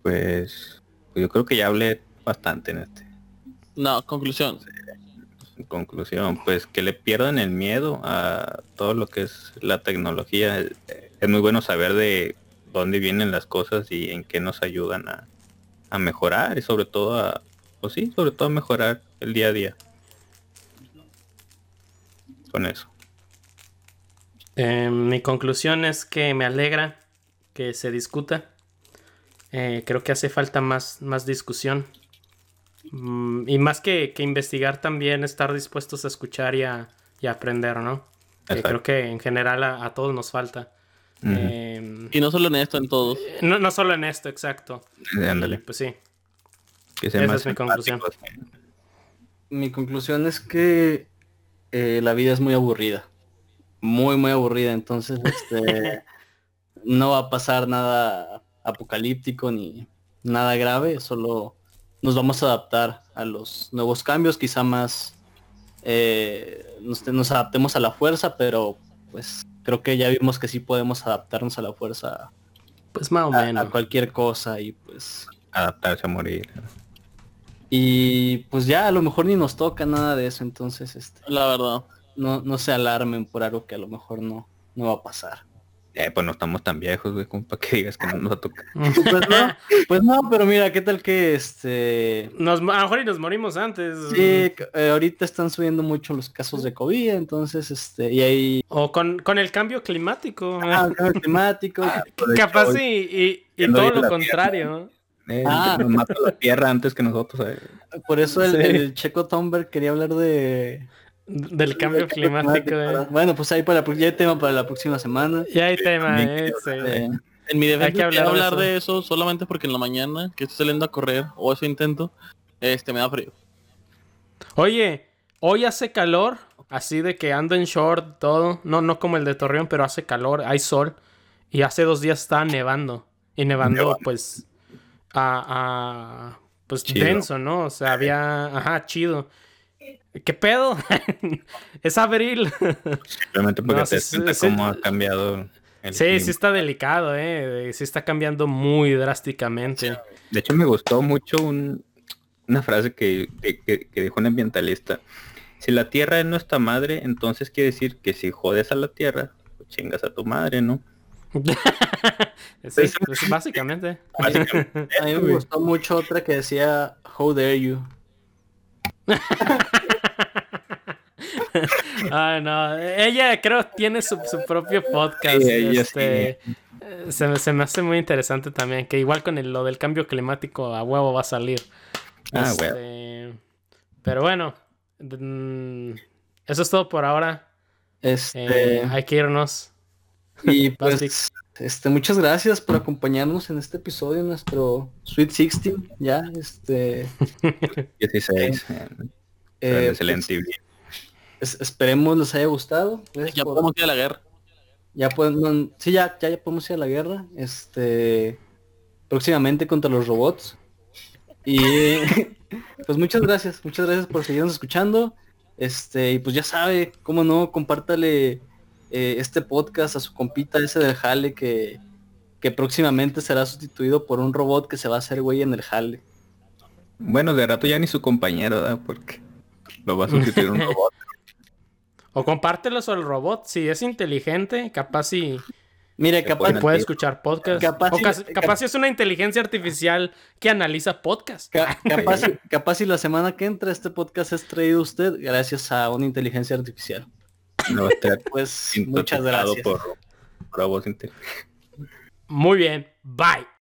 Pues yo creo que ya hablé bastante en este. No, conclusión. Conclusión, pues que le pierdan el miedo a todo lo que es la tecnología. Es muy bueno saber de dónde vienen las cosas y en qué nos ayudan a, mejorar y sobre todo a, pues sí, sobre todo a mejorar el día a día. Con eso. Eh, mi conclusión es que me alegra que se discuta eh, creo que hace falta más, más discusión. Mm, y más que, investigar también, estar dispuestos a escuchar y a, aprender, ¿no? creo que en general a, todos nos falta. Em, y no solo en esto, en todos. No, no solo en esto, exacto. Ándale. Pues sí. Esa es mi conclusión. Mi conclusión es que eh, la vida es muy aburrida. Muy, muy aburrida. Entonces, este, no va a pasar nada apocalíptico ni nada grave. Solo nos vamos a adaptar a los nuevos cambios, quizá más eh, nos, adaptemos a la fuerza, pero pues creo que ya vimos que sí podemos adaptarnos a la fuerza. Pues más o menos. A cualquier cosa y pues... Adaptarse a morir. Y pues ya a lo mejor ni nos toca nada de eso, entonces este. La verdad. No, no se alarmen por algo que a lo mejor no, no va a pasar. Eh, pues no estamos tan viejos, güey, como para que digas que no nos va a tocar. pues no, pues no, pero mira, ¿qué tal que este... Nos, a lo mejor y nos morimos antes. Sí, eh, ahorita están subiendo mucho los casos de COVID, entonces, este, y ahí... O con, con el cambio climático. Ah, el cambio climático. Ah, Capaz y, y, todo lo contrario. Eh, ah. Nos mata la tierra antes que nosotros. Eh. Por eso el, Checo Tomber quería hablar de del cambio climático. Eh. Bueno, pues ahí para ya hay tema para la próxima semana. Ya hay tema, eh, En mi defensa hay que hablar, de, eso. solamente porque en la mañana que estoy saliendo a correr o eso intento, este me da frío. Oye, hoy hace calor, así de que ando en short todo, no no como el de Torreón, pero hace calor, hay sol y hace dos días estaba nevando y nevando pues a, pues denso, ¿no? O sea, había, ajá, chido. ¿Qué pedo? es abril. Simplemente porque te sientes cómo ha cambiado. El sí, sí está delicado, ¿eh? Sí está cambiando muy drásticamente. De hecho, me gustó mucho una frase que, que, dijo un ambientalista. Si la tierra es nuestra madre, entonces quiere decir que si jodes a la tierra, pues chingas a tu madre, ¿no? sí, pues, básicamente. A mí me gustó mucho otra que decía, How dare you. No. Ella creo tiene su, propio podcast. este, eh, se, me hace muy interesante también. Que igual con lo del cambio climático a huevo va a salir. Ah, este, Pero bueno. Mm, eso es todo por ahora. Este... Eh, hay que irnos. Y pues, este, muchas gracias por acompañarnos en este episodio, nuestro Sweet 16, ya, este... 16. Eh, excelente. Pues, esperemos les haya gustado. ya podemos ir a la guerra. Ya podemos, sí, ya, ya, podemos ir a la guerra. Este, próximamente contra los robots. Y pues muchas gracias, muchas gracias por seguirnos escuchando. Este, y pues ya sabe, cómo no, compártale eh, este podcast a su compita ese del jale que, que próximamente será sustituido por un robot que se va a hacer güey en el jale. Bueno, de rato ya ni su compañero, Porque lo va a sustituir un robot. o compártelos al robot. Si es inteligente, capaz si... Mire, capaz puede escuchar podcast. Capaz, si, es una inteligencia artificial que analiza podcast. capaz, capaz si la semana que entra este podcast es traído usted gracias a una inteligencia artificial. No, pues muchas gracias. Por Muy bien, bye.